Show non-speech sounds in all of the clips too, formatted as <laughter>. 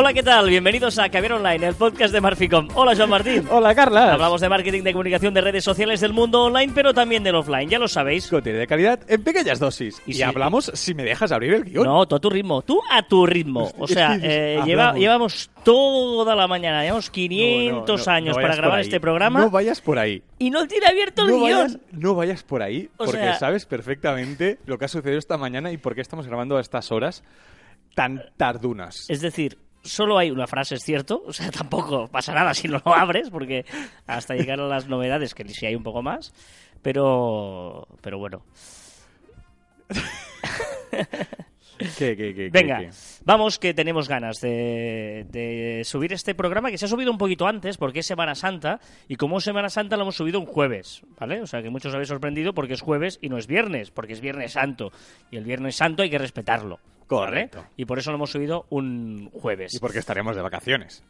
Hola, ¿qué tal? Bienvenidos a Caviar Online, el podcast de Marficom. Hola, Joan Martín. Hola, Carla. Hablamos de marketing, de comunicación, de redes sociales del mundo online, pero también del offline, ya lo sabéis. Contenido de calidad en pequeñas dosis. Y Y, si- hablamos si me dejas abrir el guion. No, tú a tu ritmo, tú a tu ritmo. <laughs> O sea, eh, lleva- llevamos toda la mañana, llevamos 500 No, no, no, años no para grabar este programa No vayas por ahí. y no tiene abierto el guion. vayas, no vayas por ahí, O porque sea- sabes perfectamente lo que ha sucedido esta mañana y por qué estamos grabando a estas horas tan tardunas. Es decir, solo hay una frase, es cierto. O sea, <laughs> tampoco pasa nada si no lo abres, porque hasta llegar a las novedades, que sí hay un poco más. Pero, pero bueno. <laughs> ¿Qué, qué, qué, Venga, vamos que tenemos ganas de, de subir este programa que se ha subido un poquito antes porque es Semana Santa y como es Semana Santa lo hemos subido un jueves, ¿vale? O sea que muchos habéis sorprendido porque es jueves y no es viernes, porque es Viernes Santo y el Viernes Santo hay que respetarlo. ¿Vale? Correcto. Y por eso lo hemos subido un jueves. Y porque estaremos de vacaciones.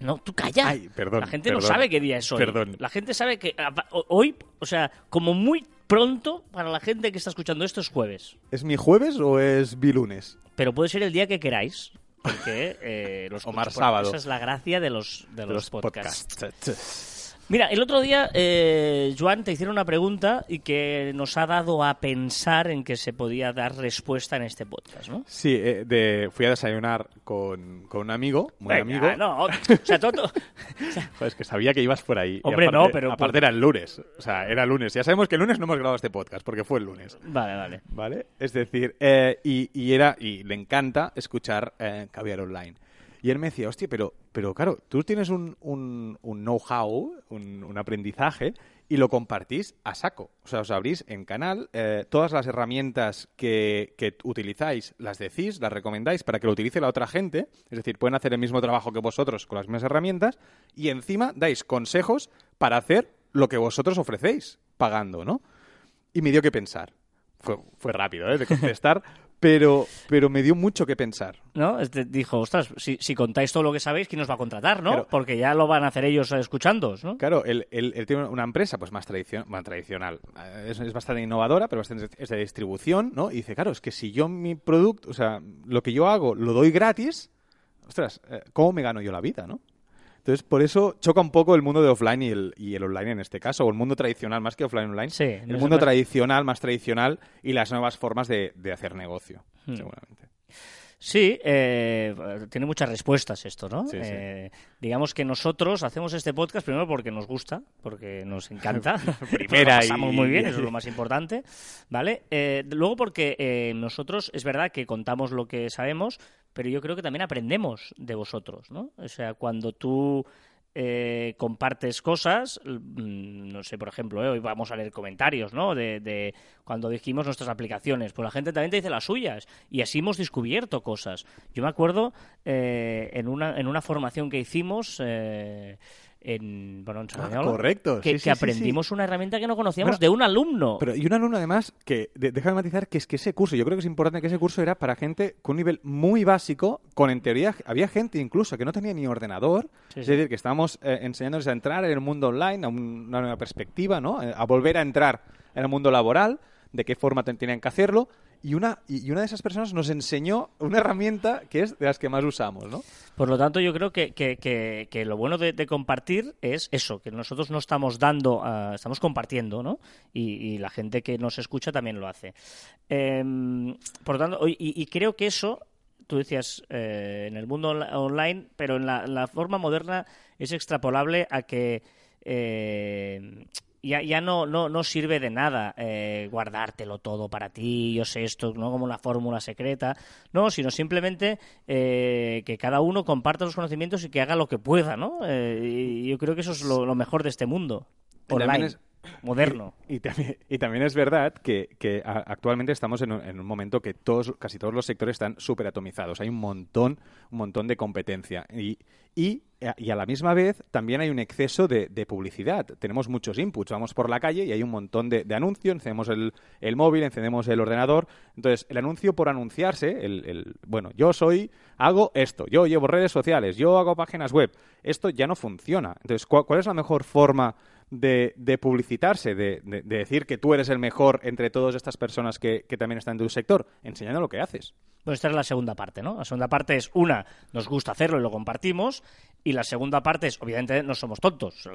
No, tú calla. Ay, perdón, La gente no sabe qué día es hoy. Perdón. La gente sabe que ah, hoy, o sea, como muy pronto para la gente que está escuchando esto es jueves. ¿Es mi jueves o es bilunes? Pero puede ser el día que queráis. Porque eh, los <laughs> O mar porque sábado. Esa es la gracia de los, de los, podcasts. podcasts. Mira, el otro día, eh, Joan, te hicieron una pregunta y que nos ha dado a pensar en que se podía dar respuesta en este podcast, ¿no? Sí, eh, de, fui a desayunar con, con un amigo, muy Venga, amigo. no, o <laughs> sea, todo, <laughs> Joder, es que sabía que ibas por ahí. Y Hombre, aparte- no, pero- Aparte era el lunes. O sea, era lunes. Ya sabemos que el lunes no hemos grabado este podcast, porque fue el lunes. Vale, vale. ¿Vale? Es decir, eh, y, y era, y le encanta escuchar eh, Caviar Online. Y él me decía, hostia, pero, pero claro, tú tienes un, un, know-how, un, un aprendizaje, y lo compartís a saco. O sea, os abrís en canal, eh, todas las herramientas que, que utilizáis las decís, las recomendáis para que lo utilice la otra gente. Es decir, pueden hacer el mismo trabajo que vosotros con las mismas herramientas, y encima dais consejos para hacer lo que vosotros ofrecéis, pagando, ¿no? y me dio que pensar. Fue, fue rápido, ¿eh? De contestar, pero, pero me dio mucho que pensar. ¿No? Este dijo, ostras, si, si contáis todo lo que sabéis, ¿quién nos va a contratar, no? Claro. Porque ya lo van a hacer ellos escuchando, ¿no? Claro, él, él- él tiene una empresa pues más tradicio- bueno, tradicional. Eh, Es, es bastante innovadora, pero bastante es de distribución, ¿no? Y dice, claro, es que si yo mi producto, o sea, lo que yo hago lo doy gratis, ostras, eh, ¿cómo me gano yo la vida, no? Entonces, por eso choca un poco el mundo de offline y el, y el online en este caso, o el mundo tradicional más que offline online. Sí, el mundo tradicional, más tradicional, y las nuevas formas de, de hacer negocio, Hmm. seguramente. Sí, eh, tiene muchas respuestas esto, ¿no? Sí, sí. Eh, digamos que nosotros hacemos este podcast primero porque nos gusta, porque nos encanta. <laughs> Primera Lo pasamos y- muy bien, eso es lo <laughs> más importante, ¿vale? Eh, luego porque eh, nosotros, es verdad que contamos lo que sabemos, pero yo creo que también aprendemos de vosotros, ¿no? O sea, cuando tú eh, compartes cosas, mm, no sé, por ejemplo, eh, hoy vamos a leer comentarios, ¿no? De, de cuando dijimos nuestras aplicaciones, pues la gente también te dice las suyas y así hemos descubierto cosas. Yo me acuerdo eh, en una en una formación que hicimos eh, en bueno en Sardañola, Ah, correcto, que, sí, que sí, sí, aprendimos una herramienta que no conocíamos Bueno, de un alumno. Pero y un alumno además que, de- déjame matizar, que es que ese curso, yo creo que es importante que ese curso era para gente con un nivel muy básico, con en teoría, había gente incluso que no tenía ni ordenador, es decir, que estábamos eh, enseñándoles a entrar en el mundo online, a un- una nueva perspectiva, ¿no? Eh, A volver a entrar en el mundo laboral, de qué forma ten- tenían que hacerlo, y una, y una de esas personas nos enseñó una herramienta que es de las que más usamos, ¿no? Por lo tanto, yo creo que, que- que- lo bueno de, compartir es eso, que nosotros no estamos dando, ah, estamos compartiendo, ¿no? Y, la gente que nos escucha también lo hace. Em, por lo tanto, y, y creo que eso, tú decías, eh, en el mundo online, pero en la, la forma moderna es extrapolable a que eh, ya, ya no, no, no sirve de nada eh, guardártelo todo para ti, yo sé esto, no como una fórmula secreta, no, sino simplemente eh, que cada uno comparta los conocimientos y que haga lo que pueda, ¿no? Eh, y yo creo que eso es lo, lo mejor de este mundo online, moderno. Y, también, y también es verdad que, que actualmente estamos en un, en un momento que todos, casi todos los sectores están súper atomizados. Hay un montón, un montón de competencia. Y, y, y a la misma vez también hay un exceso de, publicidad. Tenemos muchos inputs. Vamos por la calle y hay un montón de, de anuncios. Encendemos el, el móvil, encendemos el ordenador. Entonces, el anuncio por anunciarse, el, el- bueno, yo soy, hago esto, yo llevo redes sociales, yo hago páginas web. Esto ya no funciona. Entonces, ¿cuál, cuál es la mejor forma de, de publicitarse, de, de- de decir que tú eres el mejor entre todas estas personas que, también están en tu sector, enseñando lo que haces. Bueno, esta es la segunda parte, ¿no? La segunda parte es, una, nos gusta hacerlo y lo compartimos, y la segunda parte es, obviamente, no somos tontos, <laughs> lo,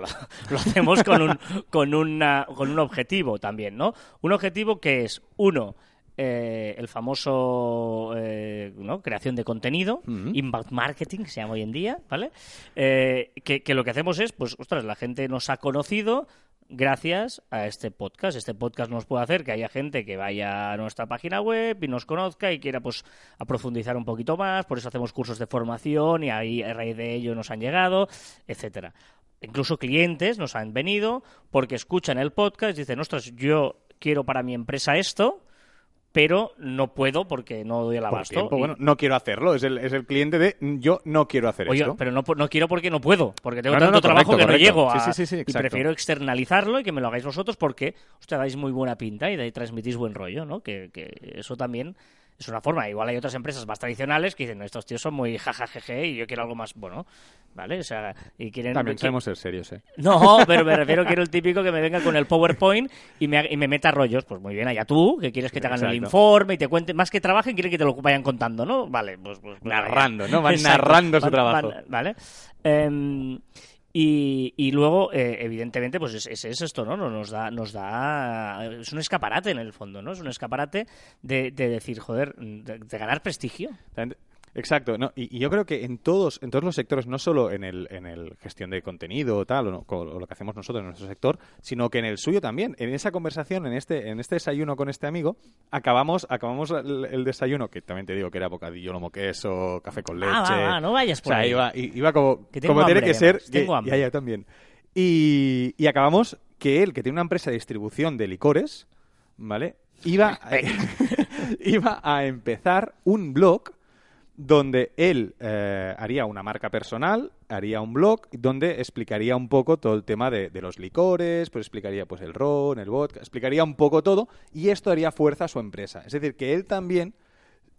lo hacemos con un, con, una, con un objetivo también, ¿no? Un objetivo que es, uno, eh, el famoso eh, ¿no? creación de contenido, Ujú. inbound marketing, que se llama hoy en día, ¿vale? Eh, que, que lo que hacemos es, pues, ostras, la gente nos ha conocido gracias a este podcast. Este podcast nos puede hacer que haya gente que vaya a nuestra página web y nos conozca y quiera, pues, a profundizar un poquito más. Por eso hacemos cursos de formación y ahí a raíz de ello nos han llegado, etcétera. Incluso clientes nos han venido porque escuchan el podcast y dicen, ostras, yo quiero para mi empresa esto, pero no puedo porque no doy el abasto. bueno, no quiero hacerlo. Es el, es el cliente de "Mm, yo no quiero hacer Oye, esto. pero no, no quiero porque no puedo, porque tengo No, tanto no, trabajo correcto, que correcto. no llego a... Sí, sí, sí, y prefiero externalizarlo y que me lo hagáis vosotros porque, hostia, dais muy buena pinta y de ahí transmitís buen rollo, ¿no? Que, que eso también es una forma. Igual hay otras empresas más tradicionales que dicen, "No, estos tíos son muy jajajeje y yo quiero algo más, bueno, ¿vale? O sea, y quieren... También sabemos ser serios, ¿eh? no, pero me refiero quiero el típico que me venga con el PowerPoint y me, y me meta rollos. Pues muy bien, allá tú, que quieres que te hagan el informe y te cuenten, más que trabajen, quieren que te lo vayan contando, ¿no? Vale, pues... pues pues Narrando. ¿no? Van <laughs> narrando su trabajo. ¿Vale? Em, y, y luego, eh, evidentemente, pues es, es- es esto, ¿no? No- Nos da, nos da... Es un escaparate en el fondo, ¿no? Es un escaparate de, de decir, joder, de, de ganar prestigio. Exacto, no, y, y yo creo que en todos, en todos los sectores, no solo en el, en el gestión de contenido o tal, o, no, o lo que hacemos nosotros en nuestro sector, sino que en el suyo también. En esa conversación, en este, en este desayuno con este amigo, acabamos, acabamos el, el desayuno, que también te digo que era bocadillo, lomo queso, café con leche. Ah, va, va, no vayas o por sea, ahí. iba, iba como, Que como tiene que ser. que- tengo hambre. ya, también. Y, y acabamos que él, que tiene una empresa de distribución de licores, ¿vale? Iba, <laughs> <laughs> iba a empezar un blog donde él eh, haría una marca personal, haría un blog donde explicaría un poco todo el tema de, de los licores, pues explicaría pues el ron, el vodka, explicaría un poco todo y esto haría fuerza a su empresa. Es decir, que él también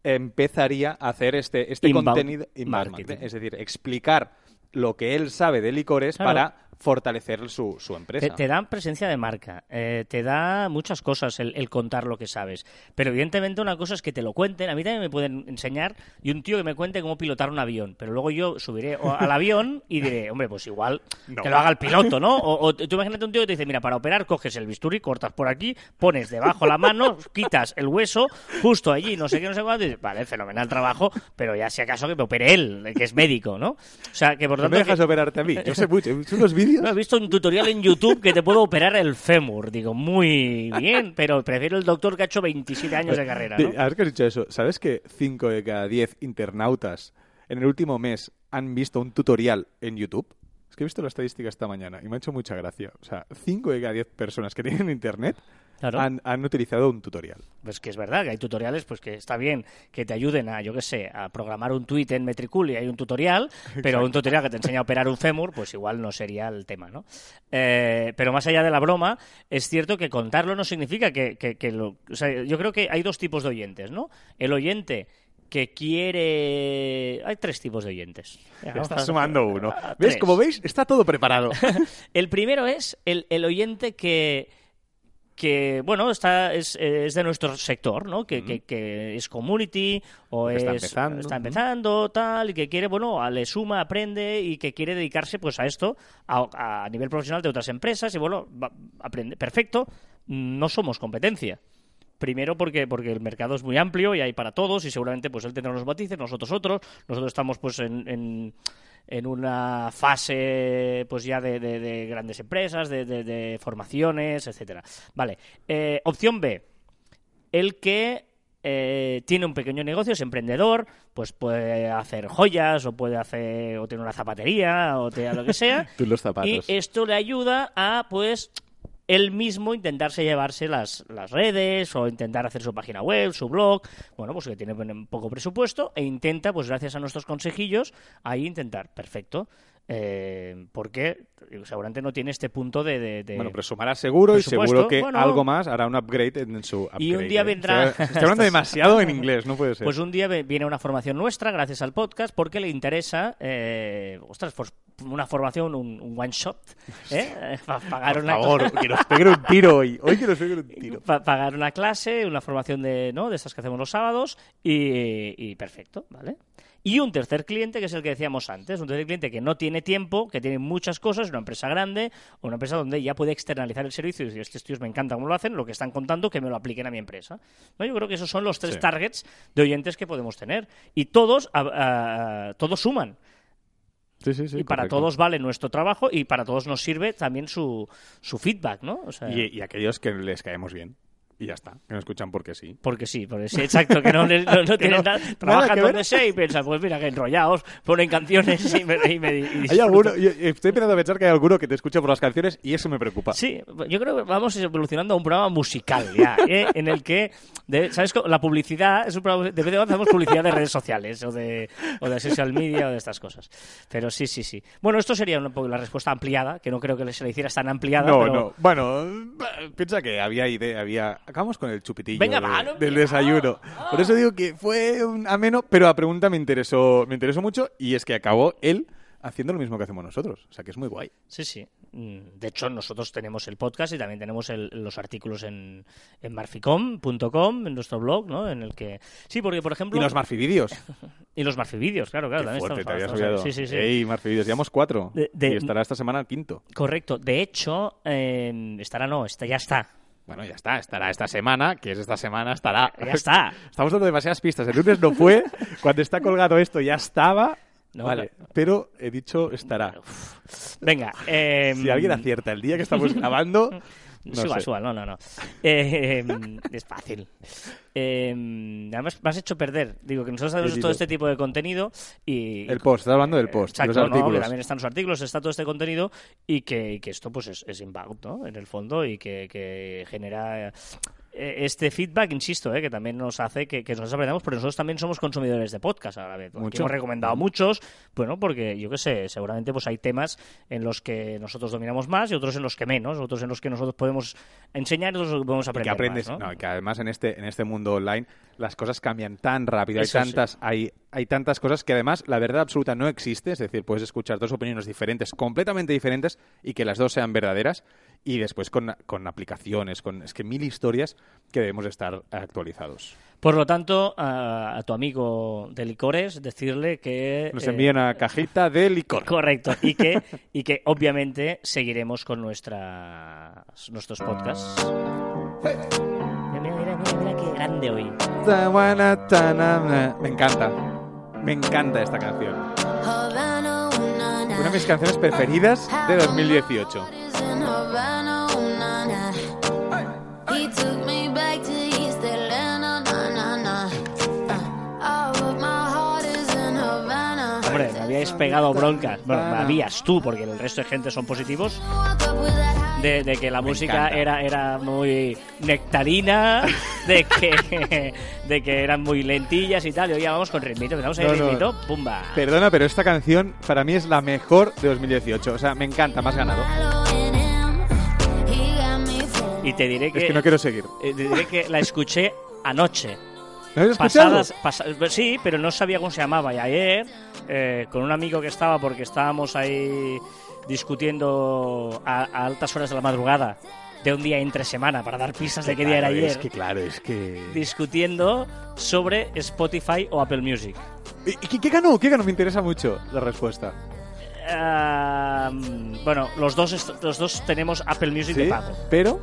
empezaría a hacer este, este Inbound contenido inbound marketing. marketing, es decir, explicar lo que él sabe de licores Claro. para fortalecer su, su empresa. Te, te dan presencia de marca, eh, te da muchas cosas el, el contar lo que sabes. Pero evidentemente una cosa es que te lo cuenten, a mí también me pueden enseñar, y un tío que me cuente cómo pilotar un avión, pero luego yo subiré al avión y diré, hombre, pues igual No. que lo haga el piloto, ¿no? O, o tú imagínate un tío que te dice, mira, para operar coges el bisturí, cortas por aquí, pones debajo la mano, quitas el hueso, justo allí, no sé qué, no sé cuánto, y dices, vale, fenomenal trabajo, pero ya si acaso que me opere él, que es médico, ¿no? O sea, que por ¿No tanto... me dejas que- operarte a mí? Yo sé mucho. Unos vídeos. <laughs> no, he visto un tutorial en YouTube que te puedo operar el fémur. Digo, muy bien, pero prefiero el doctor que ha hecho 27 años de carrera, ¿no? Ahora que has dicho eso, ¿sabes que 5 de cada 10 internautas en el último mes han visto un tutorial en YouTube? Es que he visto la estadística esta mañana y me ha hecho mucha gracia. O sea, 5 de cada 10 personas que tienen internet Claro. han, han utilizado un tutorial. Pues que es verdad que hay tutoriales pues que está bien que te ayuden a, yo qué sé, a programar un tweet en Metricool y hay un tutorial, pero un tutorial que te enseña a operar un fémur, pues igual no sería el tema, ¿no? Eh, pero más allá de la broma, es cierto que contarlo no significa que, que- que lo... O sea, yo creo que hay dos tipos de oyentes, ¿no? El oyente que quiere... Hay tres tipos de oyentes. Estás sumando uno. a- a ¿Ves? tres. Como veis, está todo preparado. <laughs> El primero es el, el oyente que, que bueno, está, es, es de nuestro sector, ¿no? Que, que, que es community o Que es, está empezando. está empezando, tal, y que quiere, bueno, le suma, aprende y que quiere dedicarse pues a esto a, a nivel profesional de otras empresas y bueno, va- aprende. Perfecto, no somos competencia. Primero porque, porque el mercado es muy amplio y hay para todos y seguramente pues él tendrá unos matices, nosotros otros. Nosotros estamos pues en, en, en una fase pues ya de, de- de grandes empresas, de, de- de formaciones, etcétera. Vale. Eh, opción B. El que eh, tiene un pequeño negocio, es emprendedor, pues puede hacer joyas o puede hacer o tiene una zapatería o te- lo que sea. <laughs> Tú los zapatos. Y esto le ayuda a, pues, él mismo intentarse llevarse las, las redes o intentar hacer su página web, su blog. Bueno, pues que tiene poco presupuesto e intenta, pues gracias a nuestros consejillos, ahí intentar. Perfecto. Eh, porque seguramente no tiene este punto de... de- de- Bueno, pero sumará seguro y seguro que bueno. algo más hará un upgrade en su upgrade. Y un día ¿eh? vendrá- Estoy, estoy hablando demasiado en inglés, no puede ser. Pues un día viene una formación nuestra, gracias al podcast, porque le interesa, eh, ostras, pues una formación, un, un one shot, ¿eh? <laughs> Pa- pagar Por una favor, que nos peguen un tiro hoy. Hoy que nos peguen un tiro. pa- pagar una clase, una formación de, ¿no? de estas que hacemos los sábados y, y perfecto, ¿vale? Y un tercer cliente, que es el que decíamos antes, un tercer cliente que no tiene tiempo, que tiene muchas cosas, una empresa grande o una empresa donde ya puede externalizar el servicio y decir, estos tíos me encanta cómo lo hacen, lo que están contando, que me lo apliquen a mi empresa. ¿No? Yo creo que esos son los tres Sí. targets de oyentes que podemos tener. Y todos, a- a- todos suman. Sí, sí, sí. y para todos vale nuestro trabajo y para todos nos sirve también su, su feedback, ¿no? O sea, Y, y aquellos que les caemos bien. Y ya está. Que nos escuchan porque sí. Porque sí, porque sí, exacto, que no, no, no <laughs> tienen no- nada, nada trabajan ver. donde sea y piensan, pues mira, que enrollados, ponen canciones y me, y me- y <laughs> Hay alguno, yo estoy empezando a pensar que hay alguno que te escucha por las canciones y eso me preocupa. Sí, yo creo que vamos evolucionando a un programa musical ya, ¿eh? <laughs> en el que, de- ¿sabes? La publicidad, es un programa, de vez en cuando hacemos publicidad de redes sociales o de, o de social media o de estas cosas. Pero sí, sí, sí. Bueno, esto sería un poco la respuesta ampliada, que no creo que se le hicieras tan ampliada. No, pero... no. Bueno, piensa que había idea, había. Acabamos con el chupitillo Venga, de- va, no del desayuno. Por eso digo que fue un ameno, pero la pregunta me interesó, me interesó mucho y es que acabó él haciendo lo mismo que hacemos nosotros. O sea que es muy guay. Sí, sí. Mm, De hecho, nosotros tenemos el podcast y también tenemos el- los artículos en, en marficom.com, en nuestro blog, ¿no? En el que... Sí, porque, por ejemplo... Y los Marfivídeos. <laughs> y los marfivídeos, claro, claro. Qué también fuerte, te estamos- habías estamos-. Sí, sí, sí. Ey, llevamos cuatro. De- de- Y estará esta semana el quinto. Correcto. De hecho, eh, estará no, está, ya está. Bueno, ya está. Estará esta semana, que es esta semana, estará. Ya está. <laughs> Estamos dando demasiadas pistas. El lunes no fue. Cuando está colgado esto ya estaba. No, vale, pero he dicho estará. Venga. eh, Si alguien acierta el día que estamos <laughs> grabando, no sé. es igual, no, no, no. Eh, <laughs> es fácil. Eh, además, me has hecho perder. Digo que nosotros hacemos todo este tipo de contenido y... El post, estás hablando del post, de Exacto, los ¿no? que artículos. también están los artículos, está todo este contenido y que, y que esto pues es, es inbound, ¿no? En el fondo y que, que genera eh, este feedback, insisto, ¿eh? que también nos hace que, que nosotros aprendamos, porque nosotros también somos consumidores de podcast a la vez. Mucho. hemos recomendado muchos, bueno, porque yo qué sé, seguramente pues hay temas en los que nosotros dominamos más y otros en los que menos, otros en los que nosotros podemos enseñar y otros que podemos Y aprender que aprendes, más, ¿no? no, y que además en este, en este mundo online las cosas cambian tan rápido, hay sí. tantas, hay, hay tantas cosas que además la verdad absoluta no existe, es decir, puedes escuchar dos opiniones diferentes, completamente diferentes, y que las dos sean verdaderas, y después con, con aplicaciones, con es que mil historias que debemos estar actualizados. Por lo tanto, a, a tu amigo de licores, decirle que... Nos eh, envían una cajita de licor. Correcto, y que, <laughs> y que obviamente seguiremos con nuestras, nuestros podcasts. Mira, mira, mira, mira, mira qué grande hoy. Me encanta, me encanta esta canción. Una de mis canciones preferidas de 2018. Hombre, me habíais pegado broncas. Bueno, me habías tú, porque el resto de gente son positivos. De, de que la música encanta. era, era muy nectarina, de que, <laughs> de que eran muy lentillas y tal. Y hoy ya vamos con ritmito, ahí No, no. ritmito, pumba. Perdona, pero esta canción para mí es la mejor de 2018. O sea, me encanta, más ganado. Y te diré Es que, que no quiero seguir. eh, te diré que la escuché anoche. ¿No has escuchado? pasadas, pasa- sí, pero no sabía cómo se llamaba. Y ayer, eh, con un amigo que estaba, porque estábamos ahí discutiendo a, a altas horas de la madrugada de un día entre semana para dar pistas de qué día era Claro, ayer, Es que claro, es que... discutiendo sobre Spotify o Apple Music. ¿Y qué, qué ganó? ¿Qué ganó? Me interesa mucho la respuesta. Ah, bueno, los dos, los dos tenemos Apple Music de ¿Sí? pago. Pero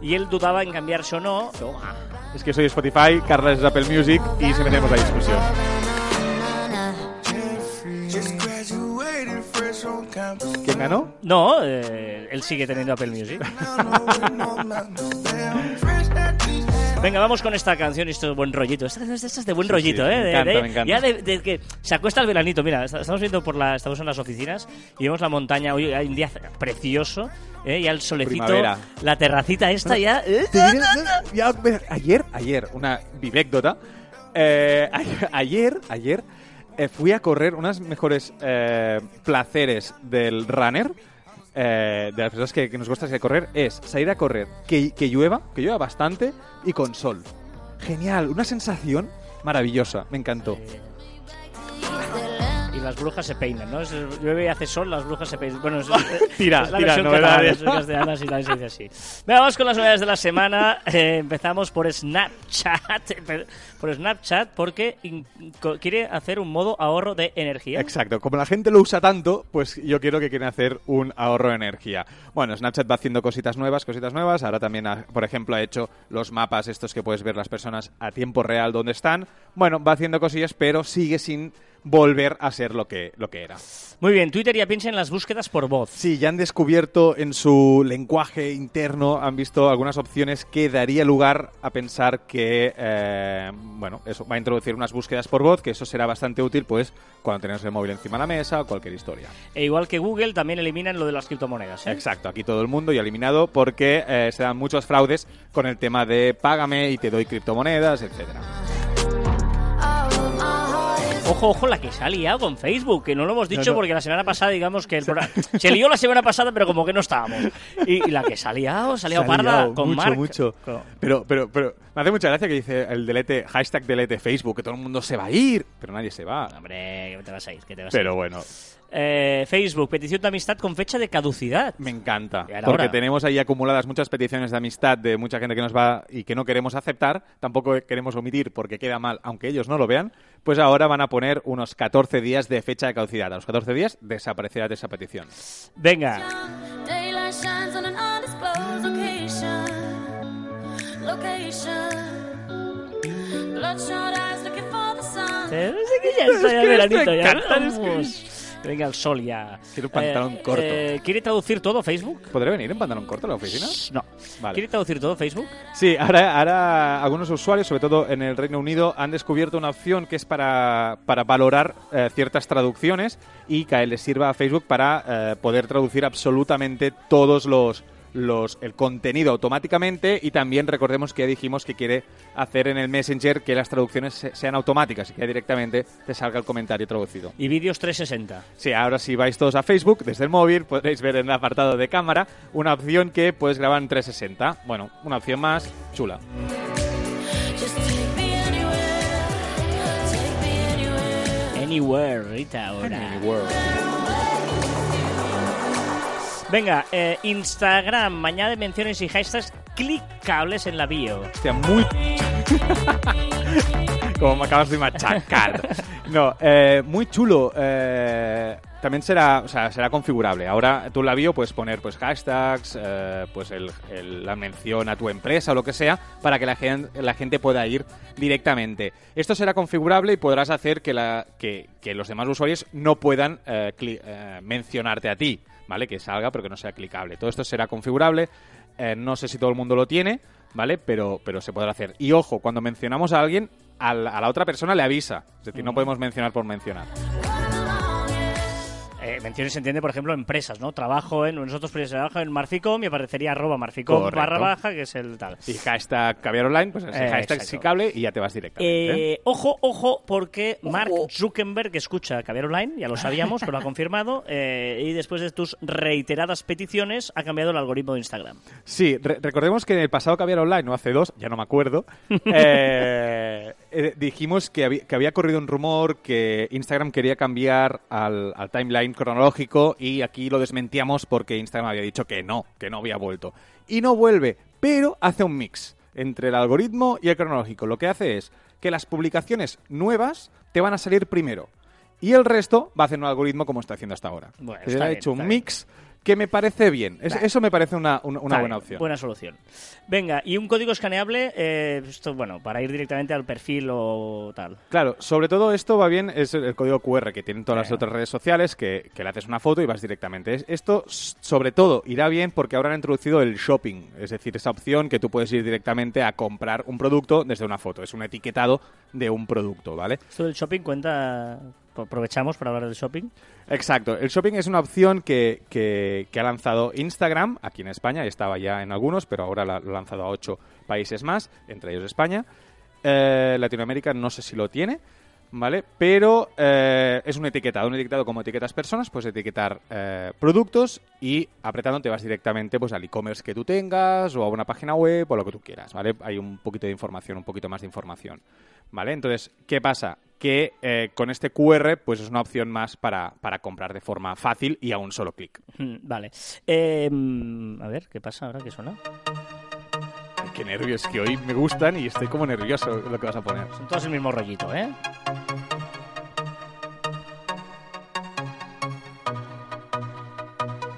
Y él dudaba en cambiarse o no. pero, ah, es que soy Spotify, Carla es Apple Music y se metemos a discusión. ¿Quién ganó? No, eh, él sigue teniendo Apple Music. <laughs> <laughs> Venga, vamos con esta canción y esto de buen rollito. Esta es de buen Sí, rollito, sí, ¿eh? me De- encanta, de- me encanta. Ya de, de que se acuesta el veranito. Mira, est- estamos viendo por la, estamos en las oficinas y vemos la montaña. Hoy hay un día precioso, ¿eh? Ya el solecito, Primavera. la terracita esta ya. <laughs> ¿eh? Ya, mira, ayer, ayer, una vivécdota. eh, <laughs> ayer, ayer, eh, fui a correr unas mejores eh, placeres del runner. Eh, de las personas que, que nos gusta salir a correr es salir a correr que, que llueva, que llueva bastante y con sol. Genial, una sensación maravillosa, me encantó. Y las brujas se peinan, ¿no? Es- llueve y hace sol, las brujas se peinan. Bueno, es, <laughs> Tira, es la tira, versión novedades. catalana, es también se dice así. Venga, vamos con las novedades de la semana. Eh, empezamos por Snapchat. <laughs> Por Snapchat, porque quiere hacer un modo ahorro de energía. Exacto, como la gente lo usa tanto, pues yo quiero que quieren hacer un ahorro de energía. Bueno, Snapchat va haciendo cositas nuevas, cositas nuevas. Ahora también, ha- por ejemplo, ha hecho los mapas estos que puedes ver las personas a tiempo real donde están. Bueno, va haciendo cosillas, pero sigue sin volver a ser lo que, lo que era. Muy bien, Twitter ya piensa en las búsquedas por voz. Sí, ya han descubierto en su lenguaje interno, han visto algunas opciones que daría lugar a pensar que, eh, bueno, eso va a introducir unas búsquedas por voz, que eso será bastante útil, pues, cuando tenemos el móvil encima de la mesa o cualquier historia. E igual que Google, también eliminan lo de las criptomonedas. ¿eh? Exacto, aquí todo el mundo ya eliminado porque eh, se dan muchos fraudes con el tema de págame y te doy criptomonedas, etcétera. Ojo, ojo, la que se ha liado con Facebook, que no lo hemos dicho No, no. porque la semana pasada, digamos que el <laughs> programa- se lió la semana pasada, pero como que no estábamos. Y, y la que se ha liado, se ha liado Se ha parda liado con mucho, Mark. mucho. Con- Pero, pero, pero me hace mucha gracia que dice el delete, hashtag delete Facebook, que todo el mundo se va a ir, pero nadie se va. Hombre, que te vas a ir, que te vas a Pero ir. bueno, Eh, Facebook, petición de amistad con fecha de caducidad. me encanta. Porque ahora. tenemos ahí acumuladas muchas peticiones de amistad de mucha gente que nos va y que no queremos aceptar, tampoco queremos omitir porque queda mal, aunque ellos no lo vean. Pues ahora van a poner unos 14 días de fecha de caducidad. A los 14 días desaparecerá de esa petición. Venga. Eh, no sé que <laughs> ya que veranito, ya. Que-. Venga, el sol ya. Quiero un pantalón corto. ¿Quiere traducir todo Facebook? ¿Podré venir en pantalón corto a la oficina? No. Vale. ¿Quiere traducir todo Facebook? Sí, ahora, ahora algunos usuarios, sobre todo en el Reino Unido, han descubierto una opción que es para, para valorar eh, ciertas traducciones y que les sirva a Facebook para eh, poder traducir absolutamente todos los, los el contenido automáticamente y también recordemos que ya dijimos que quiere hacer en el Messenger que las traducciones se- sean automáticas y que directamente te salga el comentario traducido. Y vídeos 360. Sí, ahora si vais todos a Facebook desde el móvil podréis ver en el apartado de cámara una opción que puedes grabar en 360. Bueno, una opción más chula. Just take me anywhere. Take me anywhere. Venga, eh, Instagram, añade menciones y hashtags clicables en la bio. Hostia, muy... <laughs> Como me acabas de machacar. No, eh, muy chulo. eh, también será, o sea, será configurable. Ahora tú en la bio puedes poner pues hashtags, eh, pues el- la mención a tu empresa o lo que sea, para que la gente, la gente pueda ir directamente. Esto será configurable y podrás hacer que, la, que, los demás usuarios no puedan eh, mencionarte a ti, ¿vale? Que salga pero que no sea clicable. Todo esto será configurable. Eh, no sé si todo el mundo lo tiene, ¿vale? Pero, pero se podrá hacer. Y ojo, cuando mencionamos a alguien, a la, a la otra persona le avisa. Es decir, no podemos mencionar por mencionar. Eh, menciones se entiende, por ejemplo, empresas, ¿no? Trabajo en, nosotros pues, trabajo en Marficom y aparecería arroba Marficom Correcto. barra baja, que es el tal. Y hashtag caviar online, pues Eh, hashtag y ya te vas directamente. Eh, ojo, ojo, porque Mark Zuckerberg escucha Caviar Online, ya lo sabíamos, pero lo ha confirmado, <laughs> eh, y después de tus reiteradas peticiones ha cambiado el algoritmo de Instagram. Sí, re- recordemos que en el pasado Caviar Online, no hace dos, ya no me acuerdo, <laughs> eh, eh, dijimos que había, que había corrido un rumor que Instagram quería cambiar al, al timeline cronológico y aquí lo desmentíamos porque Instagram había dicho que no, que no había vuelto. Y no vuelve, pero hace un mix entre el algoritmo y el cronológico. Lo que hace es que las publicaciones nuevas te van a salir primero. Y el resto va a hacer un algoritmo como está haciendo hasta ahora. Bueno, Se está ha hecho un mix que me parece bien. Es- Vale. eso me parece una, una- buena opción. Buena solución. Venga, y un código escaneable, eh, esto, bueno, para ir directamente al perfil o tal. Claro, sobre todo esto va bien, es el código QR que tienen todas las otras redes sociales, que, que le haces una foto y vas directamente. Es- Esto, sobre todo, irá bien porque ahora han introducido el shopping, es decir, esa opción que tú puedes ir directamente a comprar un producto desde una foto. Es un etiquetado de un producto, ¿vale? Esto del shopping cuenta, aprovechamos para hablar del shopping. Exacto. El shopping es una opción que, que- que ha lanzado Instagram aquí en España. Estaba ya en algunos, pero ahora lo ha lanzado a ocho países más, entre ellos España. Eh, Latinoamérica no sé si lo tiene, ¿vale? Pero eh, es un etiquetado, un etiquetado como etiquetas personas, pues etiquetar eh, productos y apretando te vas directamente pues al e-commerce que tú tengas o a una página web o lo que tú quieras, ¿vale? Hay un poquito de información, un poquito más de información, ¿vale? Entonces, ¿qué pasa? Que eh, con este QR pues es una opción más para, para comprar de forma fácil y a un solo clic. Vale. Mm, a ver, ¿qué pasa ahora que suena? Qué nervios, que hoy me gustan y estoy como nervioso lo que vas a poner. Son todos el mismo rollito, ¿eh?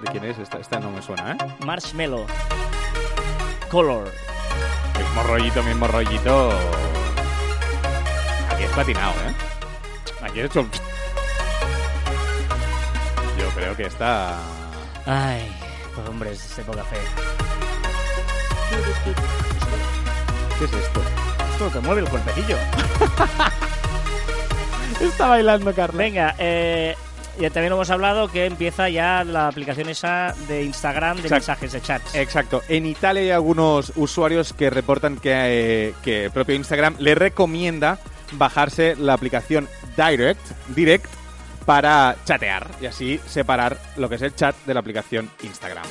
¿De quién es? Esta, esta no me suena, ¿eh? Marshmallow. Color. Mismo rollito, mismo rollito. Aquí es patinado, ¿eh? Aquí es hecho un... Yo creo que está... Ay, pues hombre, es época fe. ¿Qué es esto? Esto te mueve el cuerpecillo. <laughs> Está bailando, Carlos. Venga, eh, ya también hemos hablado que empieza ya la aplicación esa de Instagram de Exacto. mensajes de chats. Exacto. En Italia hay algunos usuarios que reportan que, eh, que el propio Instagram le recomienda bajarse la aplicación Direct, Direct para chatear y así separar lo que es el chat de la aplicación Instagram.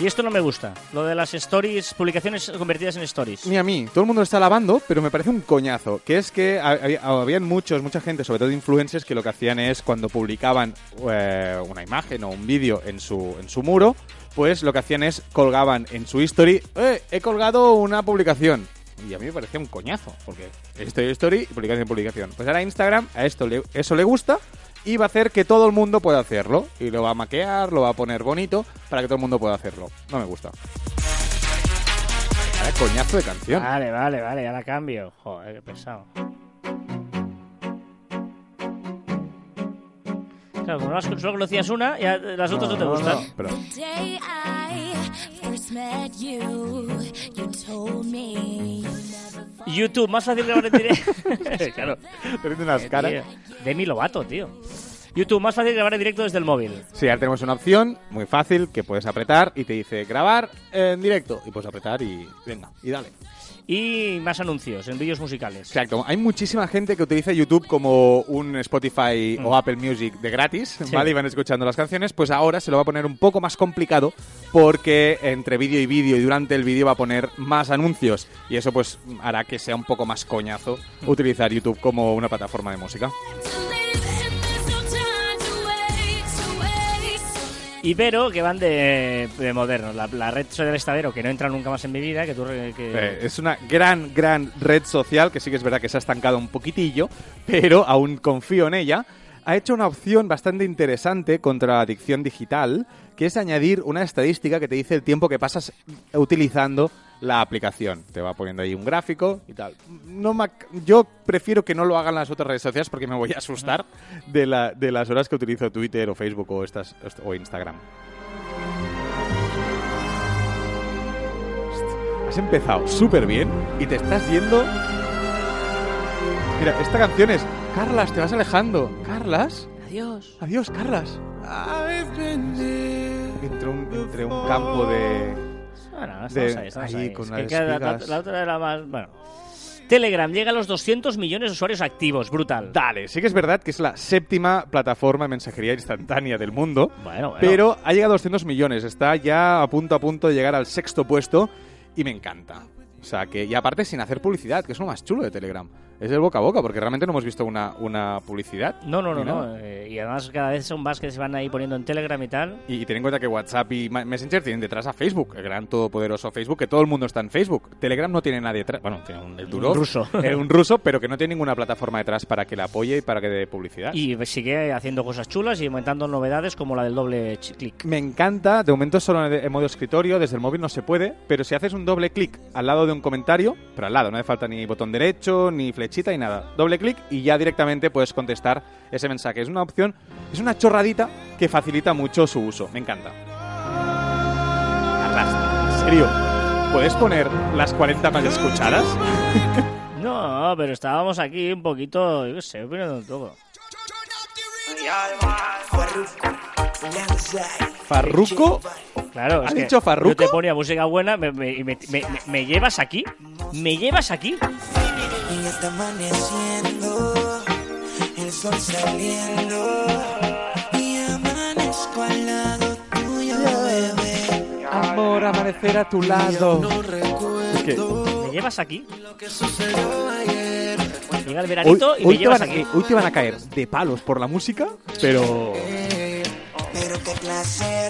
Y esto no me gusta, lo de las stories, publicaciones convertidas en stories. Ni a mí, todo el mundo lo está lavando, pero me parece un coñazo. Que es que ha- había, habían muchos, mucha gente, sobre todo influencers, que lo que hacían es cuando publicaban eh, una imagen o un vídeo en su, en su muro, pues lo que hacían es colgaban en su history, "Eh, he colgado una publicación. Y a mí me parecía un coñazo, porque story, story publicación, publicación. Pues ahora Instagram a esto le- eso le gusta y va a hacer que todo el mundo pueda hacerlo. Y lo va a maquear, lo va a poner bonito para que todo el mundo pueda hacerlo. No me gusta. Vaya coñazo de canción. Vale, vale, vale, ahora cambio. Joder, qué pesado. Claro, como no solo conocías una, ya las otras no, te gustan. Pero YouTube, más fácil grabar en directo. <laughs> claro. teniendo unas caras. Tío, Demi Lovato, tío. YouTube, más fácil grabar en directo desde el móvil. Sí, ahora tenemos una opción muy fácil que puedes apretar y te dice grabar en directo. Y puedes apretar y venga, y dale. Y más anuncios en vídeos musicales. Exacto. Hay muchísima gente que utiliza YouTube como un Spotify o Apple Music de gratis, Sí. ¿vale? Y van escuchando las canciones. Pues ahora se lo va a poner un poco más complicado porque entre vídeo y vídeo y durante el vídeo va a poner más anuncios. Y eso pues hará que sea un poco más coñazo utilizar YouTube como una plataforma de música. Waste. Ibero, que van de, de modernos. La, red social Estadero, que no entra nunca más en mi vida, Que... Eh, es una gran, gran red social que sí que es verdad que se ha estancado un poquitillo, pero aún confío en ella. Ha hecho una opción bastante interesante contra la adicción digital, que es añadir una estadística que te dice el tiempo que pasas utilizando la aplicación. Te va poniendo ahí un gráfico y tal. No me yo prefiero que no lo hagan las otras redes sociales porque me voy a asustar de, la- de las horas que utilizo Twitter o Facebook o, estas, o Instagram. Has empezado súper bien y te estás yendo. Mira, esta canción es Carlas, te vas alejando. Carlas, Adiós. adiós, Carlas. Entre un, entre un campo de. Bueno, estamos De- ahí, estamos ahí, ahí. con Es las que cada- la, espigas. la otra era más... Bueno. Telegram llega a los 200 millones de usuarios activos. Brutal. Dale, sí que es verdad que es la séptima plataforma de mensajería instantánea del mundo. Bueno, bueno. Pero ha llegado a 200 millones, está ya a punto a punto de llegar al sexto puesto y me encanta. O sea, que, y aparte sin hacer publicidad, que es lo más chulo de Telegram. Es el boca a boca, porque realmente no hemos visto una, una publicidad. No, no, no, no. eh, y además cada vez son más que se van ahí poniendo en Telegram y tal. Y, y ten en cuenta que WhatsApp y Messenger tienen detrás a Facebook, el gran todopoderoso Facebook, que todo el mundo está en Facebook. Telegram no tiene nadie detrás. Bueno, tiene un, el duro, Un ruso. <laughs> eh, un ruso, pero que no tiene ninguna plataforma detrás para que le apoye y para que dé publicidad. Y sigue haciendo cosas chulas y aumentando novedades como la del doble clic. Me encanta, de momento solo en modo escritorio, desde el móvil no se puede, pero si haces un doble clic al lado de un comentario, pero al lado, no hace falta ni botón derecho, ni flechita, ni nada. Doble clic y ya directamente puedes contestar ese mensaje. Es una opción, es una chorradita que facilita mucho su uso. Me encanta. Arrastra. ¿En serio? ¿Puedes poner las 40 más escuchadas? <laughs> No, pero estábamos aquí un poquito, yo qué sé, opinando de todo. Farruko. Claro, ¿Has es que dicho Farruko? Yo te ponía música buena y me- me- me- me llevas aquí. ¿Me llevas aquí? Y ya está amaneciendo, el sol saliendo. Y amanezco al lado tuyo, bebé. Amor, amanecer a tu lado. No recuerdo ¿Me llevas aquí? lo que sucedió ayer. Llega el Hoy, y me hoy te van a, aquí. hoy te van a caer de palos por la música, pero... Pero qué clase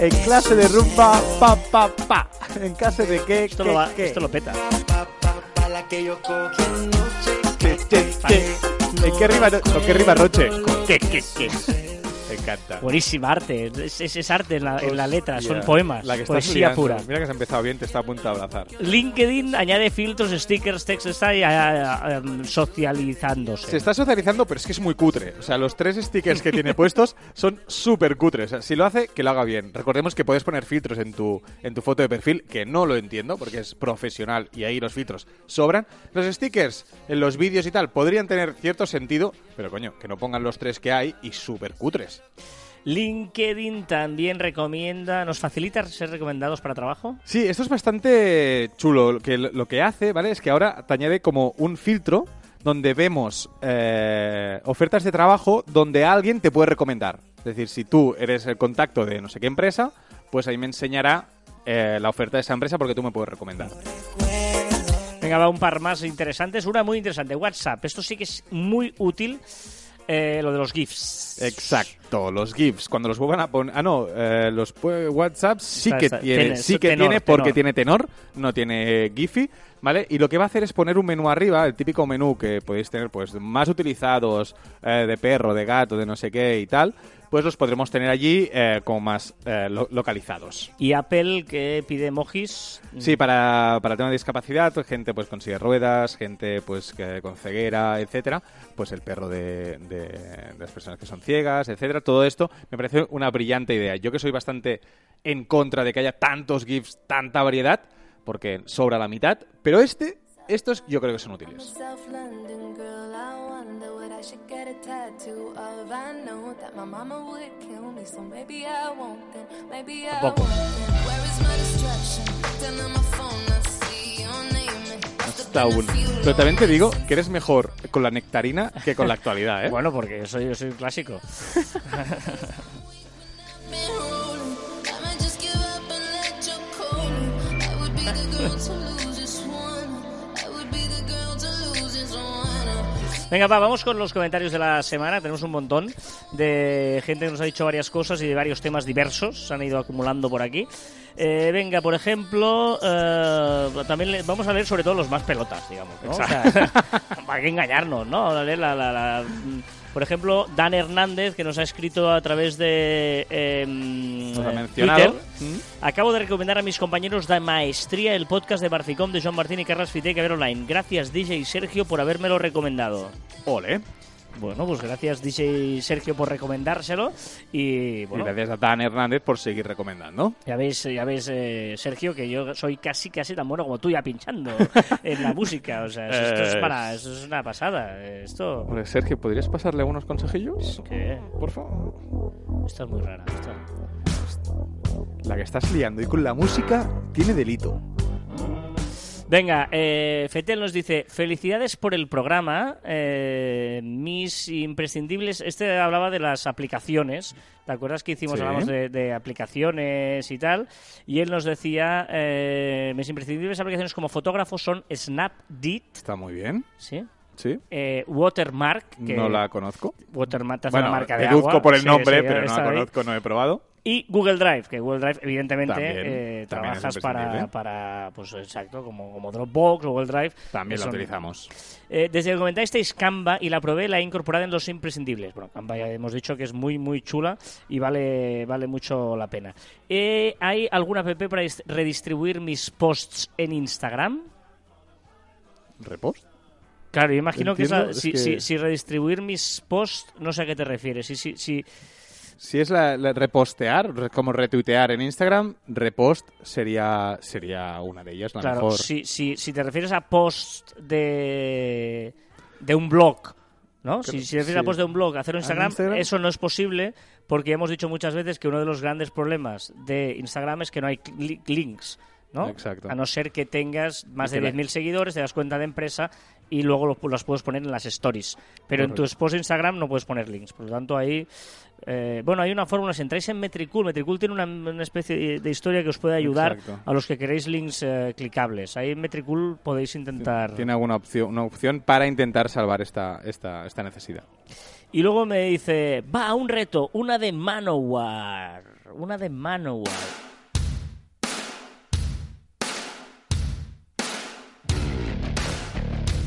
En clase de rumba, pa, pa, pa. En clase de qué, Esto, qué, lo va- qué. esto lo peta. ¿En qué rima, ¿Con qué rima Roche? ¿Con qué, qué, qué? Encanta. Buenísima arte. Es, es- es arte en la, en la letra, son poemas. La que estás poesía liando. pura. Mira que se ha empezado bien, te está a punto de abrazar. LinkedIn añade filtros, stickers, text, está ah, ah, em, socializándose. Se está socializando, pero es que es muy cutre. O sea, los tres stickers que tiene puestos son súper cutres. O sea, si lo hace, que lo haga bien. Recordemos que puedes poner filtros en tu, en tu foto de perfil, que no lo entiendo, porque es profesional y ahí los filtros sobran. Los stickers en los vídeos y tal podrían tener cierto sentido, pero coño, que no pongan los tres que hay y súper cutres. LinkedIn también recomienda, nos facilita ser recomendados para trabajo. Sí, esto es bastante chulo. Que lo lo que hace, ¿vale? Es que ahora te añade como un filtro donde vemos eh, ofertas de trabajo donde alguien te puede recomendar. Es decir, si tú eres el contacto de no sé qué empresa, pues ahí me enseñará eh, la oferta de esa empresa porque tú me puedes recomendar. Venga, va un par más interesantes. Una muy interesante, WhatsApp. Esto sí que es muy útil, eh, lo de los GIFs. Exacto, los GIFs, cuando los vuelvan a poner... Ah, no, eh, los WhatsApp sí Está- que está- tiene, tiene- sí que tenor, tiene porque tenor. tiene tenor, no tiene Giphy, ¿vale? Y lo que va a hacer es poner un menú arriba, el típico menú que podéis tener, pues, más utilizados, eh, de perro, de gato, de no sé qué y tal, pues los podremos tener allí eh, como más eh, lo- localizados. Y Apple que pide emojis. Sí, para, para tema de discapacidad, gente pues con silla ruedas, gente pues que, con ceguera, etcétera, pues el perro de, de- de las personas que son ciegas, etcétera. Todo esto me parece una brillante idea. Yo que soy bastante en contra de que haya tantos GIFs, tanta variedad, porque sobra la mitad, pero este, estos yo creo que son útiles. I should get a tattoo of. I know that my mama would kill me, so maybe I won't then. Maybe I won't then. Where is my distraction? Turn on my phone, I see your name. Hasta aún. Pero también te digo que eres mejor con la nectarina que con la actualidad, ¿eh? Bueno, porque soy, yo soy un clásico. <laughs> Venga, va, vamos con los comentarios de la semana. Tenemos un montón de gente que nos ha dicho varias cosas y de varios temas diversos. Se han ido acumulando por aquí. Eh, venga, por ejemplo, eh, también le- vamos a leer sobre todo los más pelotas, digamos. ¿no? O sea, <laughs> para que engañarnos, ¿no? Vamos a leer la- la- la- por ejemplo, Dan Hernández, que nos ha escrito a través de Nos ha eh, mencionado. Twitter. ¿Mm? Acabo de recomendar a mis compañeros de maestría el podcast de Barficom de Joan Martín y Carlas Fité que ver online. Gracias DJ Sergio por habérmelo recomendado. Ole. Bueno, pues gracias DJ Sergio por recomendárselo y Y bueno, gracias a Dan Hernández por seguir recomendando. ya ves, ya ves eh, Sergio que yo soy casi casi tan bueno como tú ya pinchando en la música, o sea, esto es Eh, <laughs> para, esto es una pasada, esto Hombre, Sergio, ¿podrías pasarle algunos consejillos? ¿qué? Por favor. Esto es muy rara, esto. La que estás liando y con la música tiene delito. Venga, eh, Fetel nos dice, felicidades por el programa, eh, mis imprescindibles, este hablaba de las aplicaciones, ¿te acuerdas que hicimos, Sí. hablamos de, de aplicaciones y tal? Y él nos decía, eh, mis imprescindibles aplicaciones como fotógrafo son Snapdeed, Está muy bien. ¿sí? Sí. Eh, Watermark, que No la conozco. Watermark te hace Bueno, una marca de deduzco agua. por el nombre, sí, pero no la ahí. conozco, no he probado. Y Google Drive, que Google Drive, evidentemente, También, eh, también trabajas para, para, pues exacto, como, como Dropbox o Google Drive. También son- utilizamos. Eh, desde que comentasteis Canva y la probé, la he incorporado en los imprescindibles. Bueno, Canva ya hemos dicho que es muy, muy chula y vale, vale mucho la pena. Eh, ¿Hay alguna app para dis- redistribuir mis posts en Instagram? ¿Repost? Claro, yo imagino que, esa- es si, que- si- si redistribuir mis posts, no sé a qué te refieres. Si, si, si- Si es la, la repostear, re- como retuitear en Instagram, repost sería, sería una de ellas, la claro, mejor. si, si, si te refieres a post de, de un blog ¿No? Si, si decís la sí. post de un blog, hacerlo en ¿En Instagram, Instagram? eso no es posible porque hemos dicho muchas veces que uno de los grandes problemas de Instagram es que no hay links, ¿no? Exacto. A no ser que tengas más de que la- 10.000 seguidores, te das cuenta de empresa y luego los, los puedes poner en las stories. Pero en tu Correcto. de Instagram no puedes poner links. Por lo tanto, ahí... eh, bueno, hay una fórmula, si entráis en Metricool, Metricool tiene una, una especie de, historia que os puede ayudar Exacto. a los que queréis links eh, clicables. Ahí en Metricool podéis intentar... Tiene alguna opción, una opción para intentar salvar esta, esta, esta necesidad. Y luego me dice, va, un reto, una de Manowar. Una de Manowar.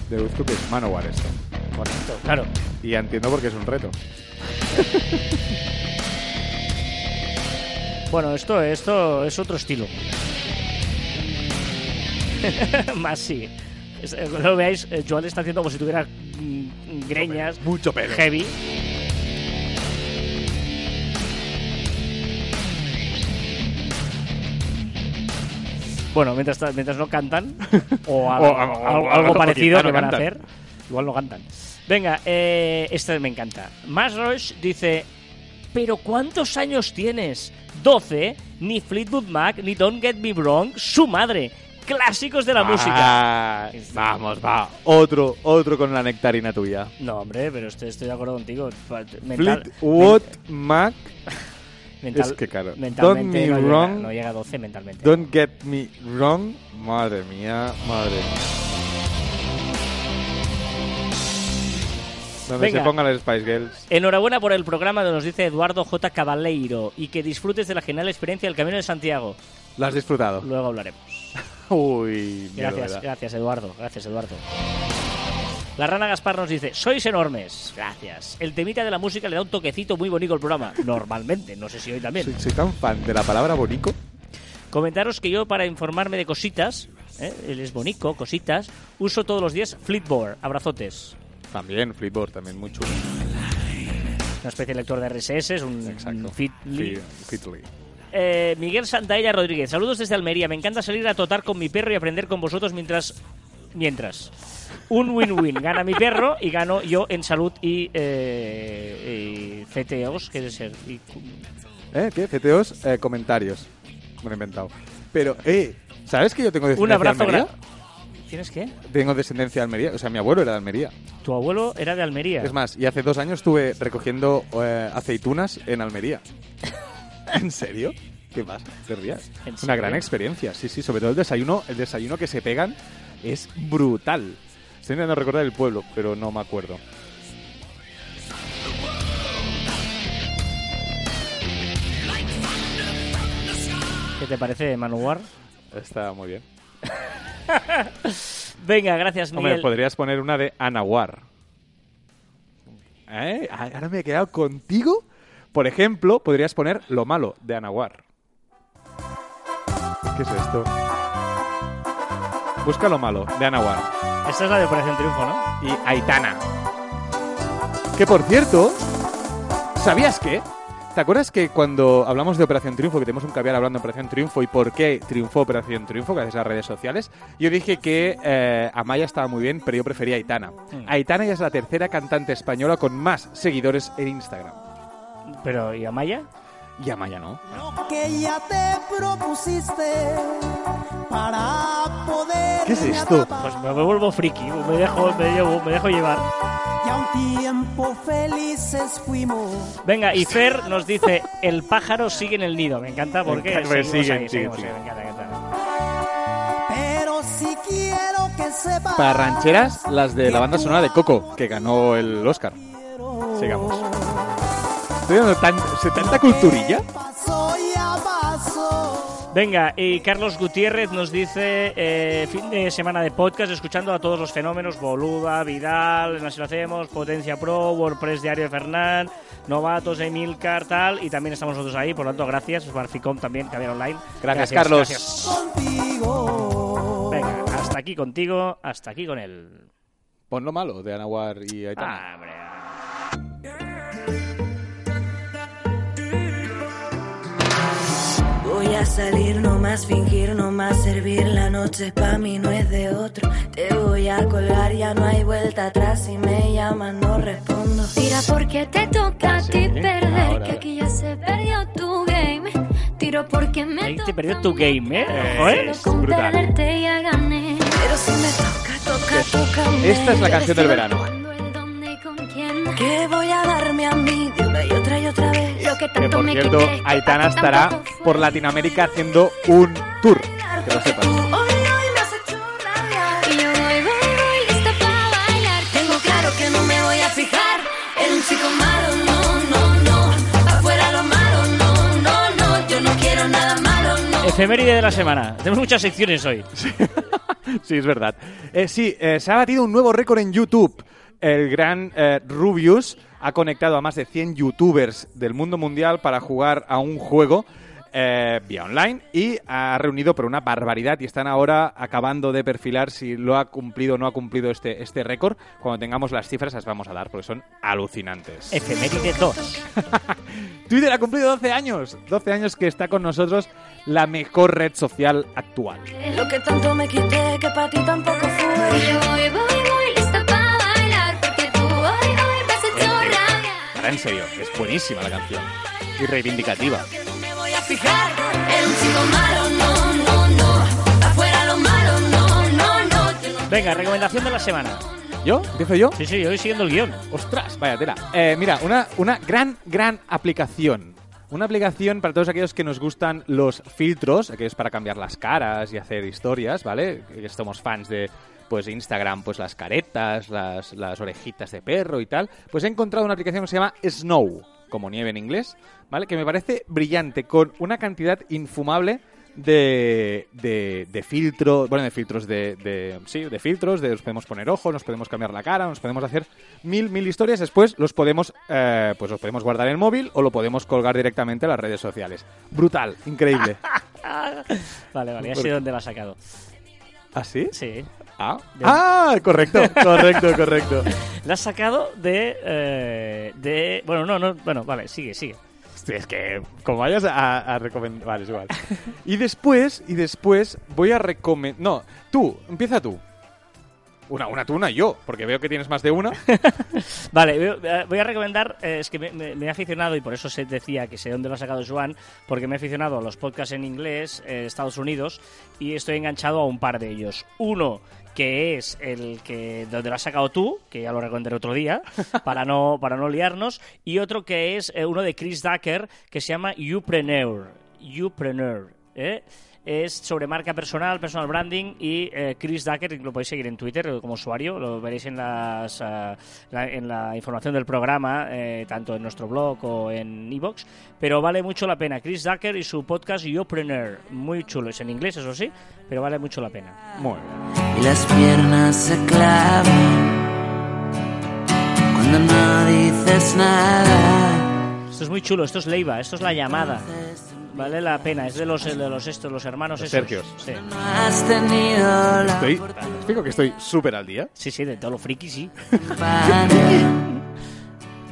Deduzco que es Manowar esto. Correcto, claro. Y ya entiendo por qué es un reto. <laughs> Bueno, esto, esto es otro estilo. <laughs> Más sí. Eh, lo veáis, eh, Joan está haciendo como si tuviera mm, greñas. Mucho pelo. Heavy. Bueno, mientras, mientras no cantan, o, <laughs> algo, O- o- algo- o- algo o parecido que no van a hacer, igual no cantan. Venga, eh, este me encanta. Más Rush dice: ¿Pero cuántos años tienes? ¿12? Ni Fleetwood Mac, ni Don't Get Me Wrong, su madre. Clásicos de la música. <laughs> Vamos, va. Otro, otro con la nectarina tuya. No, hombre, pero estoy, estoy de acuerdo contigo. Mental, Fleetwood Mac. <laughs> mental- es que claro, Mentalmente don't no, llega, no llega a 12 mentalmente. Don't get me wrong. Madre mía, madre mía. Donde Venga. se pongan las Spice Girls. Enhorabuena por el programa, nos dice Eduardo J. Cabaleiro, y que disfrutes de la genial experiencia del Camino de Santiago. ¿Lo has disfrutado? Luego hablaremos. <laughs> Uy, Gracias, gracias Eduardo, gracias Eduardo. La rana Gaspar nos dice, sois enormes. Gracias. El temita de la música le da un toquecito muy bonito al programa. <laughs> Normalmente, no sé si hoy también. Soy, soy tan fan de la palabra bonico. Comentaros que yo para informarme de cositas, ¿eh? él es bonico, cositas, uso todos los días Flipboard. Abrazotes. También, Flipboard, también muy chulo. Una especie de lector de RSS, es un, Exacto. un Fitly. Fi- Fitly. Eh, Miguel Santaella Rodríguez, saludos desde Almería. Me encanta salir a totar con mi perro y aprender con vosotros mientras. Mientras. Un win-win. Gana mi perro y gano yo en salud y, eh, y que debe ser. Y ¿Eh? ¿Qué? CTOs, eh, comentarios. Me lo he inventado. Pero, eh, ¿sabes que yo tengo un descendencia abrazo Almería? ¿Tienes qué? Tengo descendencia de Almería. O sea, mi abuelo era de Almería. Tu abuelo era de Almería. Es más, y hace dos años estuve recogiendo eh, aceitunas en Almería. <laughs> ¿En serio? ¿Qué pasa? ¿Te rías? ¿En Una gran experiencia, sí, sí. Sobre todo el desayuno, el desayuno que se pegan es brutal. Estoy intentando recordar el pueblo, pero no me acuerdo. ¿Qué te parece, Manuar? Está muy bien. <laughs> Venga, gracias, Hombre, Miguel. podrías poner una de Anahuar. ¿Eh? Ahora me he quedado contigo. Por ejemplo, podrías poner Lo malo de Anahuar. ¿Qué es esto? Busca Lo malo de Anahuar. Esta es la de Operación Triunfo, ¿no? y Aitana. Que por cierto, ¿sabías qué? ¿Te acuerdas que cuando hablamos de Operación Triunfo, que tenemos un caviar hablando de Operación Triunfo y por qué triunfó Operación Triunfo gracias a las redes sociales? Yo dije que eh, Amaya estaba muy bien, pero yo prefería Aitana. Mm. Aitana ya es la tercera cantante española con más seguidores en Instagram. Pero, ¿y Amaya? Y Amaya no. que ya te propusiste ¿Qué es esto? Pues me vuelvo friki, me dejo, me llevo, me dejo llevar. y a un tiempo felices fuimos Venga, y Fer nos dice, el pájaro sigue en el nido. Me encanta porque encanta, seguimos siguen, ahí, siguen, seguimos siguen. ahí, me encanta, me encanta. pero si quiero que sepas Para rancheras, las de la banda sonora de Coco, que ganó el Oscar. Sigamos. Estoy dando tan, ¿se- tanta culturilla. Venga, y Carlos Gutiérrez nos dice, eh, fin de semana de podcast, escuchando a todos los fenómenos, Boluda, Vidal, Así lo hacemos, Potencia Pro, WordPress Diario de Fernán, Novatos, Emilcar, tal, y también estamos nosotros ahí, por lo tanto, gracias, Barficom también, Caviar Online. Gracias, Carlos. gracias. contigo Venga, hasta aquí contigo, hasta aquí con él. Pon lo malo de Anahuar y Aitana. Ah, hombre. Voy a salir, no más fingir, no más servir. La noche pa' mí no es de otro. Te voy a colgar, ya no hay vuelta atrás. Si me llaman, no respondo. Tira porque te toca a ti Sí, perder, ahora. que aquí ya se perdió tu game. Tiro porque me Ahí te perdió tu game, ¿eh? Eh, Ojo, ¿eh? Con brutal. ya gané. Pero si me toca, toca, toca. Esta es la canción del verano. Cuándo, el dónde y con quién. ¿Qué voy a darme a mí de una y otra que por cierto, Aitana estará por Latinoamérica haciendo un tour. Que lo sepas. Efeméride de la semana. Tenemos muchas secciones hoy. <laughs> Sí, es verdad. Eh, sí, eh, se ha batido un nuevo récord en YouTube. El gran eh, Rubius ha conectado a más de 100 youtubers del mundo mundial para jugar a un juego eh, vía online y ha reunido por una barbaridad y están ahora acabando de perfilar si lo ha cumplido o no ha cumplido este, este récord. Cuando tengamos las cifras las vamos a dar porque son alucinantes. Efeméride 2. <laughs> Twitter ha cumplido 12 años. 12 años que está con nosotros la mejor red social actual. Lo que tanto me quité que para ti tampoco fue. Yo voy, voy, voy, Ahora en serio, es buenísima la canción. Y reivindicativa. Que no me voy a fijar en un chico malo, no, no, no. Afuera lo malo, no, no, no. Yo no Venga, recomendación de la semana. ¿Yo? ¿Empiezo yo? Sí, sí, yo voy siguiendo el guion. ¡Ostras! Vaya tela. Eh, mira, una, una gran, gran aplicación. Una aplicación para todos aquellos que nos gustan los filtros, aquellos para cambiar las caras y hacer historias, ¿vale? Que somos fans de pues Instagram, pues las caretas, las, las orejitas de perro y tal. Pues he encontrado una aplicación que se llama Snow, como nieve en inglés, ¿vale? Que me parece brillante, con una cantidad infumable de, de, de filtros, bueno, de filtros de, de- sí, de filtros, de nos podemos poner ojos, nos podemos cambiar la cara, nos podemos hacer mil, mil historias, después los podemos, eh, pues los podemos guardar en el móvil o lo podemos colgar directamente a las redes sociales. Brutal, increíble. <laughs> Vale, vale, ya sé dónde la has sacado. ¿Ah, sí? Sí. Ah, De- ah correcto, correcto, <laughs> correcto. La has sacado de. eh, de. Bueno, no, no. Bueno, vale, sigue, sigue. Hostia, es que como vayas a, a recomendar... Vale, es igual. Y después, y después voy a recomendar... No, tú, empieza tú. Una, una tú, una yo, porque veo que tienes más de una. <laughs> Vale, voy- eh, voy a recomendar, eh, es que me, me- me he aficionado y por eso se decía que sé dónde lo ha sacado Joan, porque me he aficionado a los podcasts en inglés, eh, Estados Unidos, y estoy enganchado a un par de ellos. Uno que es el que donde lo has sacado tú, que ya lo recomendaré otro día, <laughs> para no, para no liarnos, y otro que es eh, uno de Chris Ducker, que se llama Youpreneur. Youpreneur, ¿eh? Es sobre marca personal, personal branding y eh, Chris Ducker, lo podéis seguir en Twitter como usuario, lo veréis en, las, ah, la, en la información del programa, eh, tanto en nuestro blog o en iVoox, pero vale mucho la pena. Chris Ducker y su podcast Youpreneur, muy chulo, es en inglés eso sí, pero vale mucho la pena. Muy bien. y las piernas se clavan cuando no dices nada. Esto es muy chulo, esto es Leiva, esto es la llamada. Vale la pena, es de los, de los estos, los hermanos Los. Sergios. Sí. Estoy, explico que estoy súper al día. sí, sí, de todo lo friki, sí.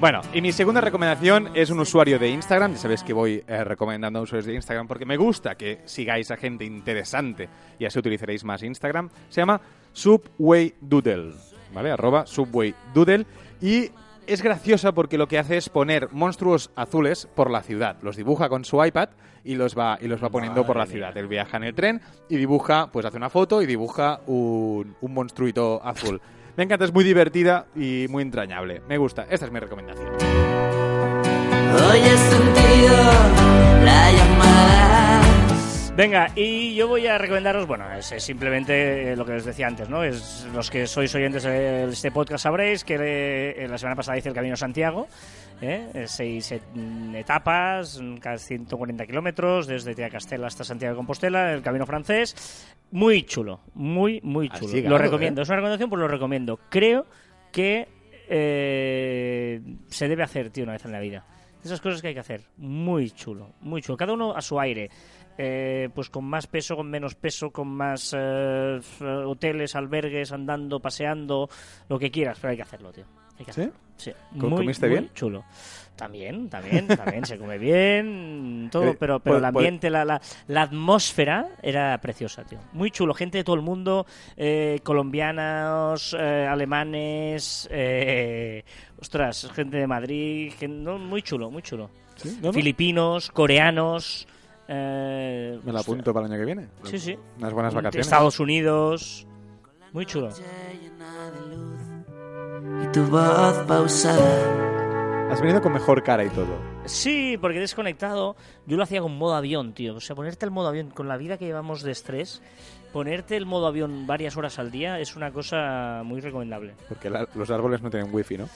Bueno, y mi segunda recomendación es un usuario de Instagram. Ya sabéis que voy eh, recomendando a usuarios de Instagram porque me gusta que sigáis a gente interesante y así utilizaréis más Instagram. Se llama Subway Doodle, ¿vale? Arroba Subway Doodle. Y es graciosa porque lo que hace es poner monstruos azules por la ciudad. Los dibuja con su iPad y los va, y los va poniendo por la ciudad. Él viaja en el tren y dibuja, pues hace una foto y dibuja un, un monstruito azul. Me encanta, es muy divertida y muy entrañable. Me gusta. Esta es mi recomendación. Hoy he sentido. Venga, y yo voy a recomendaros, bueno, es, es simplemente eh, lo que os decía antes, ¿no? Es los que sois oyentes de este podcast sabréis que eh, la semana pasada hice el Camino Santiago, ¿eh? Eh, seis mm, etapas, mm, casi 140 kilómetros, desde Tiacastela hasta Santiago de Compostela, el Camino francés. Muy chulo, muy, muy chulo. lo recomiendo, ¿eh? es una recomendación, pues lo recomiendo. Creo que eh, se debe hacer, tío, una vez en la vida. Esas cosas que hay que hacer. Muy chulo, muy chulo. Cada uno a su aire. Eh, pues con más peso, con menos peso, con más eh, hoteles, albergues, andando, paseando, lo que quieras, pero hay que hacerlo, tío. Hay que ¿Sí? hacerlo. Sí. ¿Co- Muy, comiste muy bien? chulo. También, también, también se come bien, todo, Eh, pero, pero pues- el pues- ambiente, la, la, la atmósfera era preciosa, tío. Muy chulo, gente de todo el mundo, eh, colombianos, eh, alemanes, eh, ostras, gente de Madrid, no, muy chulo, muy chulo. ¿Sí? ¿No, no? Filipinos, coreanos. Eh, Me la apunto para el año que viene. Sí, sí. Unas buenas vacaciones. Estados Unidos. Muy chulo. y tu voz pausada. Has venido con mejor cara y todo. Sí, porque he desconectado. Yo lo hacía con modo avión, tío. O sea, ponerte el modo avión con la vida que llevamos de estrés, ponerte el modo avión varias horas al día es una cosa muy recomendable. Porque la- los árboles no tienen wifi, ¿no?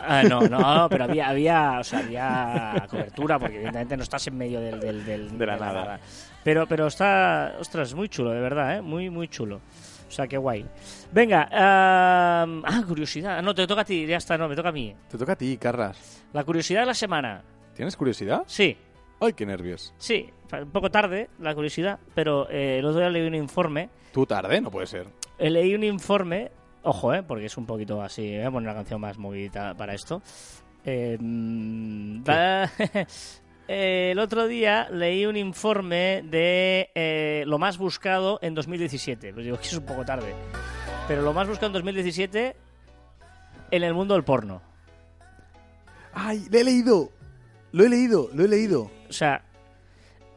Ah, no, no, pero había, había, o sea, había cobertura, porque evidentemente no estás en medio del, del- del- De la nada. Pero, pero está, ostras, muy chulo, de verdad, ¿eh? Muy, muy chulo. O sea, qué guay. Venga, ah, ah, curiosidad. No, te toca a ti, ya está, no, me toca a mí. Te toca a ti, Carras. La curiosidad de la semana. ¿Tienes curiosidad? Sí, ¡Ay, qué nervios! sí, un poco tarde la curiosidad, pero eh, el otro día leí un informe. Tú tarde, no puede ser. Eh, leí un informe, ojo, eh, porque es un poquito así. Voy a poner una canción más movidita para esto. Eh, mm, <laughs> Eh, el otro día leí un informe de eh, lo más buscado en 2017. Pues digo <laughs> que es un poco tarde. Pero lo más buscado en 2017 en el mundo del porno. ¡Ay, le he leído! Lo he leído, lo he leído. O sea,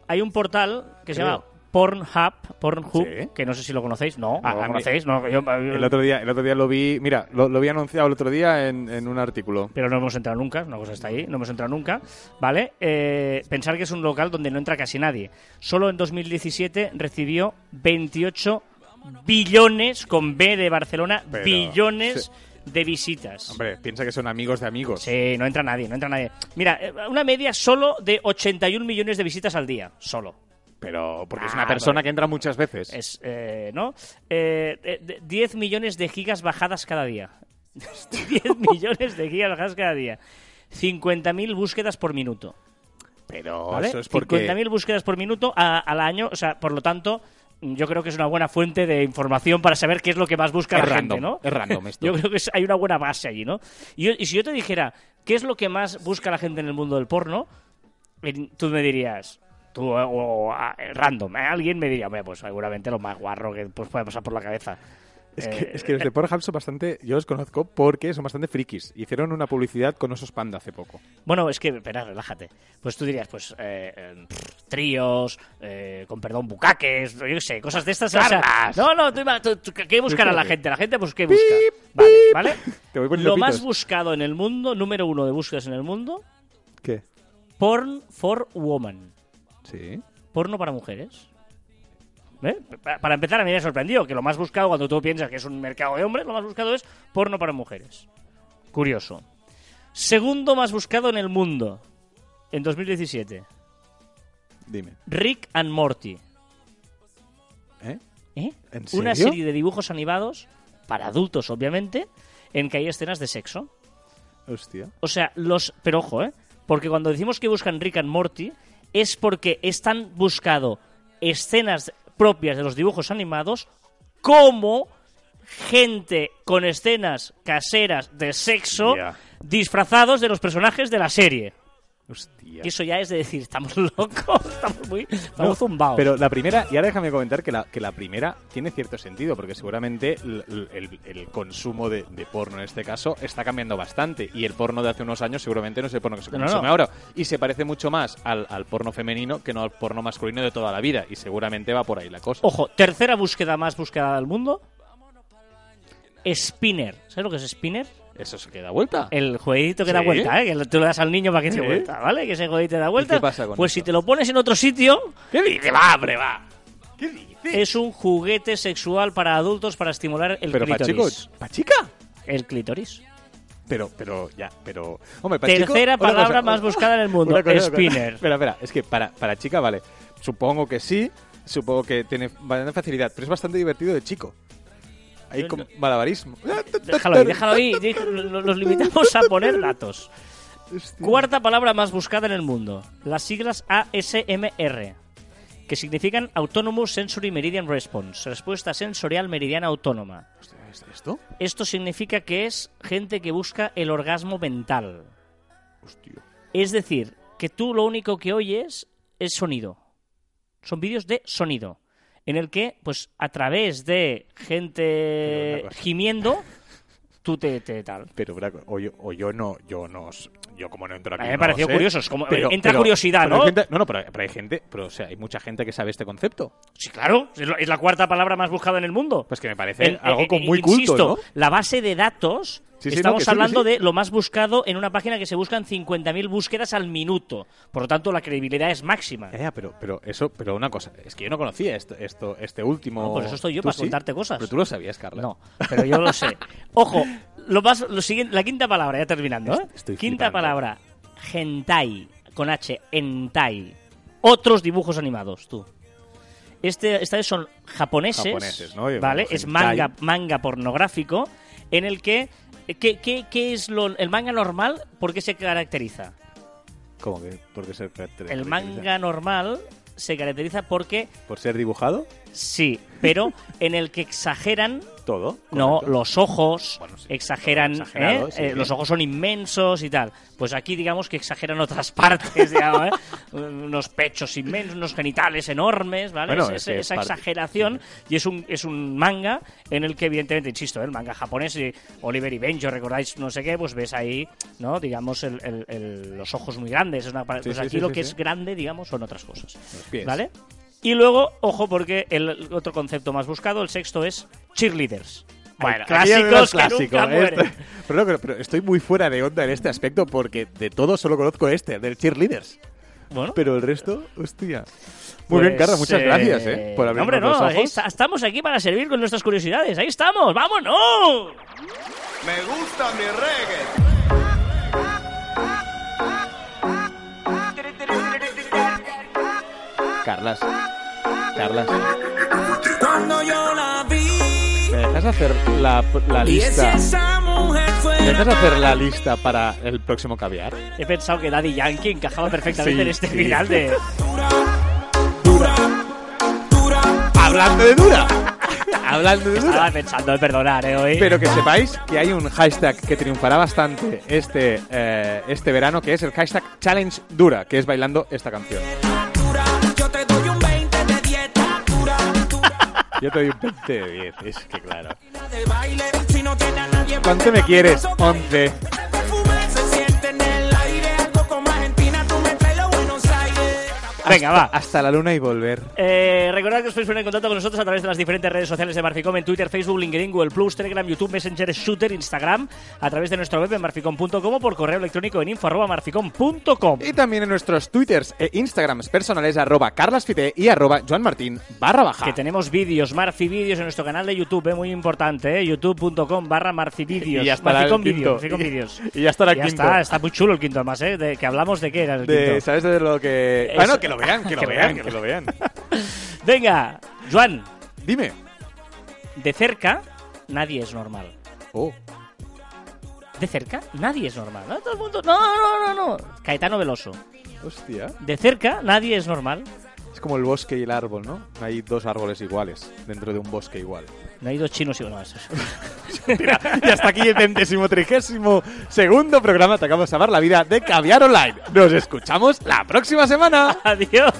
hay un portal que se llama Pornhub, Pornhub, Sí. que no sé si lo conocéis. No, Ah, ¿no lo conocéis. No, yo- El otro día, el otro día lo vi, mira, lo, lo vi anunciado el otro día en, en un artículo. pero no hemos entrado nunca, una cosa está ahí, no hemos entrado nunca, ¿vale? Eh, pensar que es un local donde no entra casi nadie. Solo en 2017 recibió 28 billones, con B de Barcelona, Pero, billones de visitas. Hombre, piensa que son amigos de amigos. Sí, no entra nadie, no entra nadie. Mira, eh, una media solo de 81 millones de visitas al día, solo. Pero porque es Ah, una persona vale. que entra muchas veces. Es, eh, ¿no? Eh, eh, de- 10 millones de gigas bajadas cada día. <laughs> 10 <laughs> millones de gigas bajadas cada día. 50.000 búsquedas por minuto. Pero ¿vale? eso es porque... 50.000 búsquedas por minuto a- al año. O sea, por lo tanto, yo creo que es una buena fuente de información para saber qué es lo que más busca Es la random, gente, ¿no? es random esto. <laughs> Yo creo que hay una buena base allí, ¿no? Y, yo- y si yo te dijera, ¿qué es lo que más busca la gente en el mundo del porno? Tú me dirías, tú eh, o, a- eh, random, ¿eh? alguien me diría, "Hombre, pues seguramente lo más guarro que pues, puede pasar por la cabeza. Es Eh, que, es que los de Pornhub son bastante... Yo los conozco porque son bastante frikis. Hicieron una publicidad con osos panda hace poco. Bueno, es que, espera, relájate. Pues tú dirías, pues, eh, eh, pff, tríos, eh, con perdón, bucaques, yo qué sé, cosas de estas. o no, no, tú, ima- tú- tú- ¿qué buscará la Espérate. gente? La gente, pues, ¿qué busca? Vale, ¿vale? <laughs> Te voy poniendo Lo más buscado en el mundo, número uno de búsquedas en el mundo, ¿Qué? porn for woman. Sí. Porno para mujeres. ¿Eh? Pa- Para empezar, a mí me ha sorprendido que lo más buscado, cuando tú piensas que es un mercado de hombres, lo más buscado es porno para mujeres. Curioso. Segundo más buscado en el mundo, en 2017. Dime. Rick and Morty. ¿Eh? ¿Eh? ¿En Una serio? serie de dibujos animados, para adultos obviamente, en que hay escenas de sexo. Hostia. O sea, los... Pero ojo, ¿eh? Porque cuando decimos que buscan Rick and Morty, es porque están buscando escenas propias de los dibujos animados como gente con escenas caseras de sexo disfrazados de los personajes de la serie. Hostia. Y eso ya es de decir, estamos <laughs> locos, estamos muy... Estamos No, zumbados. Pero la primera, y ahora déjame comentar que la, que la primera tiene cierto sentido, porque seguramente el, el- el consumo de, de porno en este caso está cambiando bastante. Y el porno de hace unos años seguramente no es el porno que se no, consume no. ahora. Y se parece mucho más al, al porno femenino que no al porno masculino de toda la vida. Y seguramente va por ahí la cosa. Ojo, tercera búsqueda más buscada del mundo. Spinner. ¿Sabes lo que es Spinner? Eso se queda vuelta. El jueguito que da vuelta, ¿eh? Que tú le das al niño para que Sí. dé vuelta, ¿vale? Que ese jueguito da vuelta. qué pasa con pues eso? si te lo pones en otro sitio, ¿Qué dice? Va, hombre, va. ¿Qué dice? es un juguete sexual para adultos para estimular el Pero para clítoris. chicos, ¿para chica? El clítoris. Pero, pero, ya, pero... Hombre, para Tercera palabra cosa. más buscada en el mundo. Una cosa. Spinner. Espera, espera, es que para, para chica, vale. Supongo que sí, supongo que tiene bastante facilidad, pero es bastante divertido de chico. Ahí con malabarismo. Déjalo ahí, déjalo ahí. Nos limitamos a poner datos. Hostia. Cuarta palabra más buscada en el mundo. Las siglas ASMR, que significan Autonomous Sensory Meridian Response, respuesta sensorial meridiana autónoma. es esto? Esto significa que es gente que busca el orgasmo mental. Hostia. Es decir, que tú lo único que oyes es sonido. Son vídeos de sonido. En el que, pues, a través de gente gimiendo, tú te, te tal. Pero, Braco, o yo, o yo no, yo no, yo como no entro aquí. A mí me no pareció sé. curioso, es como- Pero- entra pero- curiosidad, pero ¿no? gente- no, no, pero, hay gente, pero o sea, hay mucha gente que sabe este concepto. Sí, claro, es la- es la cuarta palabra más buscada en el mundo. Pues que me parece algo eh, muy insisto, culto, ¿no? La base de datos, Sí, sí, no, estamos que hablando de lo más buscado en una página que se buscan 50.000 búsquedas al minuto. Por lo tanto, la credibilidad es máxima. Pero, pero eso, pero una cosa, es que yo no conocía esto, esto este último. No, por eso estoy yo, ¿Tú para contarte cosas. Pero tú lo sabías, Carla. No, pero yo lo sé. <laughs> Ojo, lo más, lo siguiente, la quinta palabra, ya terminando. ¿eh? Estoy quinta flipando. palabra, hentai, con H, hentai. Otros dibujos animados, tú. Este, esta vez son japoneses, Japoneses, ¿no? ¿vale? Es manga, manga pornográfico en el que... ¿Qué, qué, qué es lo, el manga normal? ¿Por qué se caracteriza? ¿Cómo que? ¿Por qué se caracteriza? El manga normal se caracteriza porque, ¿Por ser dibujado? Sí, pero <laughs> en el que exageran Todo. No, los ojos Bueno, sí, exageran, ¿eh? sí, Eh, los ojos son inmensos y tal. Pues aquí digamos que exageran otras <laughs> partes, digamos, ¿eh? unos pechos inmensos, unos genitales enormes, ¿vale? Bueno, Es- es que esa parte- exageración y es un, es un manga en el que evidentemente, insisto, ¿eh? el manga japonés, y Oliver y Benjo, recordáis no sé qué, pues ves ahí, ¿no? Digamos, el- el- el- los ojos muy grandes. Es una, pa- Sí, pues aquí lo que es grande, digamos, son otras cosas. Los pies. ¿Vale? Y luego, ojo, porque el otro concepto más buscado, el sexto, es cheerleaders. Bueno, clásicos que nunca mueren. este- pero, no, pero estoy muy fuera de onda en este aspecto porque de todo solo conozco este, del cheerleaders. Bueno, Pero el resto, hostia. Muy pues, bien, Carla, muchas gracias, ¿eh? Por abrirnos Hombre, no, los ahí ojos. está- estamos aquí para servir con nuestras curiosidades. Ahí estamos, vámonos. Me gusta mi reggae. Carlas. Carlas. Cuando yo la vi, ¿Me dejas hacer la, lista? ¿Me dejas hacer la lista para el próximo caviar? He pensado que Daddy Yankee encajaba perfectamente Sí, en este sí. final de... dura, dura, Hablando de dura. Hablando de dura. Estaba pensando de perdonar, ¿eh? Hoy. Pero que sepáis que hay un hashtag que triunfará bastante este, eh, este verano, que es el hashtag Challenge Dura, que es bailando esta canción. Yo te doy un 20 de 10, es que claro. ¿Cuánto me quieres? 11. Venga, Hasta- va. Hasta la luna y volver. Eh, recordad que os podéis poner en contacto con nosotros a través de las diferentes redes sociales de Marficom en Twitter, Facebook, LinkedIn, Google Plus, Telegram, YouTube, Messenger, Shooter, Instagram, a través de nuestra web en marficom.com o por correo electrónico en info arroba marficom.com. Y también en nuestros twitters e instagrams personales arroba carlasfite y arroba joanmartin barra baja. Que tenemos vídeos, Marfi Vídeos en nuestro canal de YouTube, eh, muy importante, eh, youtube.com barra Marfi Vídeos. Y el Marficom quinto. Vídeos. Y ya estará el Ya quinto. está, está muy chulo el quinto además, ¿eh? De, que hablamos de qué era el De- quinto. ¿Sabes de lo que...? Eso. Bueno, que lo <laughs> vean, que lo vean, que lo vean. Venga, Joan, Dime. de cerca nadie es normal. Oh, De cerca nadie es normal. ¿no? Todo el mundo, no, no, no, no. Caetano Veloso. hostia. De cerca nadie es normal. Es como el bosque y el árbol, ¿no? No hay dos árboles iguales dentro de un bosque igual. No hay dos chinos uno <laughs> y hasta aquí el centésimo trigésimo segundo programa Te acabamos de salvar la vida de Caviar Online. Nos escuchamos la próxima semana. Adiós.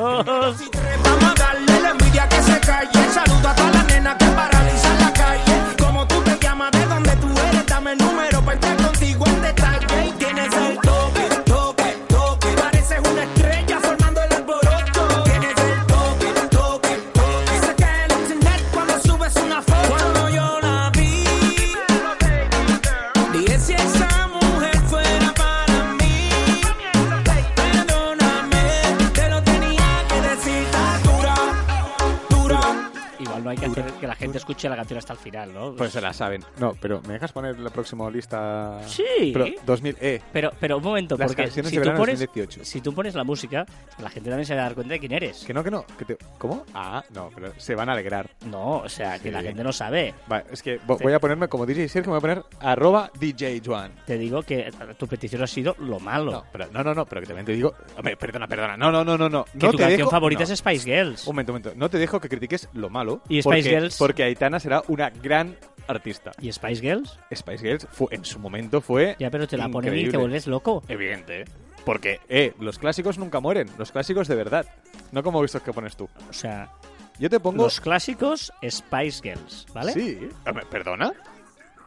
Escuche la canción hasta el final, ¿no? Pues se la saben. No, pero ¿me dejas poner la próxima lista? Sí. Pero 2000, eh. Pero, pero un momento, Las porque si tú, pones, 2018. si tú pones la música, la gente también se va a dar cuenta de quién eres. Que no, que no. Que te... ¿Cómo? Ah, no, pero se van a alegrar. No, o sea, que la gente no sabe. Vale, es que vo- voy a ponerme como DJ Sergio, me voy a poner arroba DJ Juan. Te digo que tu petición ha sido lo malo. No, pero, no, no, no, pero que también te digo. Hombre, perdona, perdona. No, no, no, no. no. que no tu te canción dejo- favorita no. es Spice Girls. Un momento, un momento. No te dejo que critiques lo malo. ¿Y Spice porque, Girls? Porque Aitana será una gran artista. ¿Y Spice Girls? Spice Girls fue, en su momento fue Ya, pero te la ponen y te vuelves loco. Evidente, ¿eh? Porque, eh, los clásicos nunca mueren. Los clásicos de verdad. No como estos que pones tú. O sea, Yo te pongo... los clásicos Spice Girls, ¿vale? Sí. Hombre, ¿Perdona?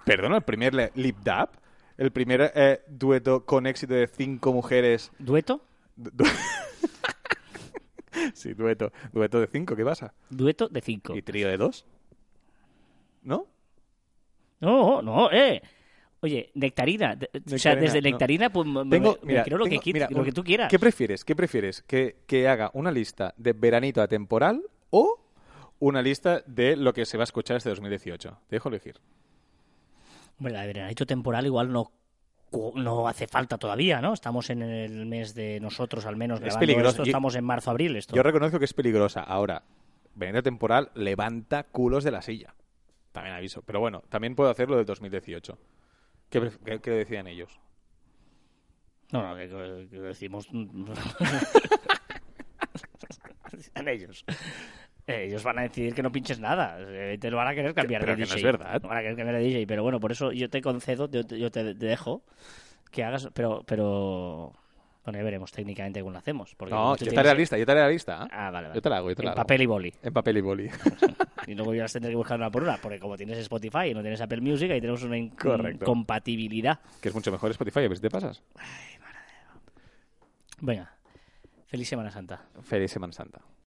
¿Perdona? El primer lip dub. El primer eh, dueto con éxito de cinco mujeres. ¿Dueto? Du- du- <laughs> sí, dueto. Dueto de cinco, ¿qué pasa? Dueto de cinco. ¿Y trío de dos? ¿No? No, no, eh. Oye, nectarina. de- O sea, Nectarina, desde no. nectarina, pues me, Tengo, me- me mira, creo lo, tengo- que, mira, lo que tú quieras. ¿Qué prefieres? ¿Qué prefieres? ¿Que, que haga una lista de veranito atemporal o una lista de lo que se va a escuchar este 2018? Te dejo elegir. Bueno, la de veranito temporal igual no no hace falta todavía, ¿no? Estamos en el mes de nosotros, al menos, Es peligroso. esto, estamos en marzo-abril, esto. Yo reconozco que es peligrosa. Ahora, veranito temporal levanta culos de la silla. También aviso. Pero bueno, también puedo hacerlo del 2018. ¿Qué, qué- qué decían ellos? No, no, que, que- que decimos... <laughs> Decían ellos. Eh, Ellos van a decidir que no pinches nada. Eh, Te lo van a querer cambiar pero de que no DJ. es verdad. No van a querer cambiar de DJ. Pero bueno, por eso yo te concedo, yo te, yo te dejo que hagas... Pero, pero... Bueno, ya veremos técnicamente cómo lo hacemos. Porque No, yo te tienes- haré la lista, yo te haré la lista. ¿eh? Ah, vale, vale. Yo te la hago, yo te la En hago. papel y boli. En papel y boli. <laughs> Y luego ya las tendré que buscar una por una, porque como tienes Spotify y no tienes Apple Music, ahí tenemos una incompatibilidad. que es mucho mejor Spotify, a ver si te pasas. Venga, feliz Semana Santa. Feliz Semana Santa.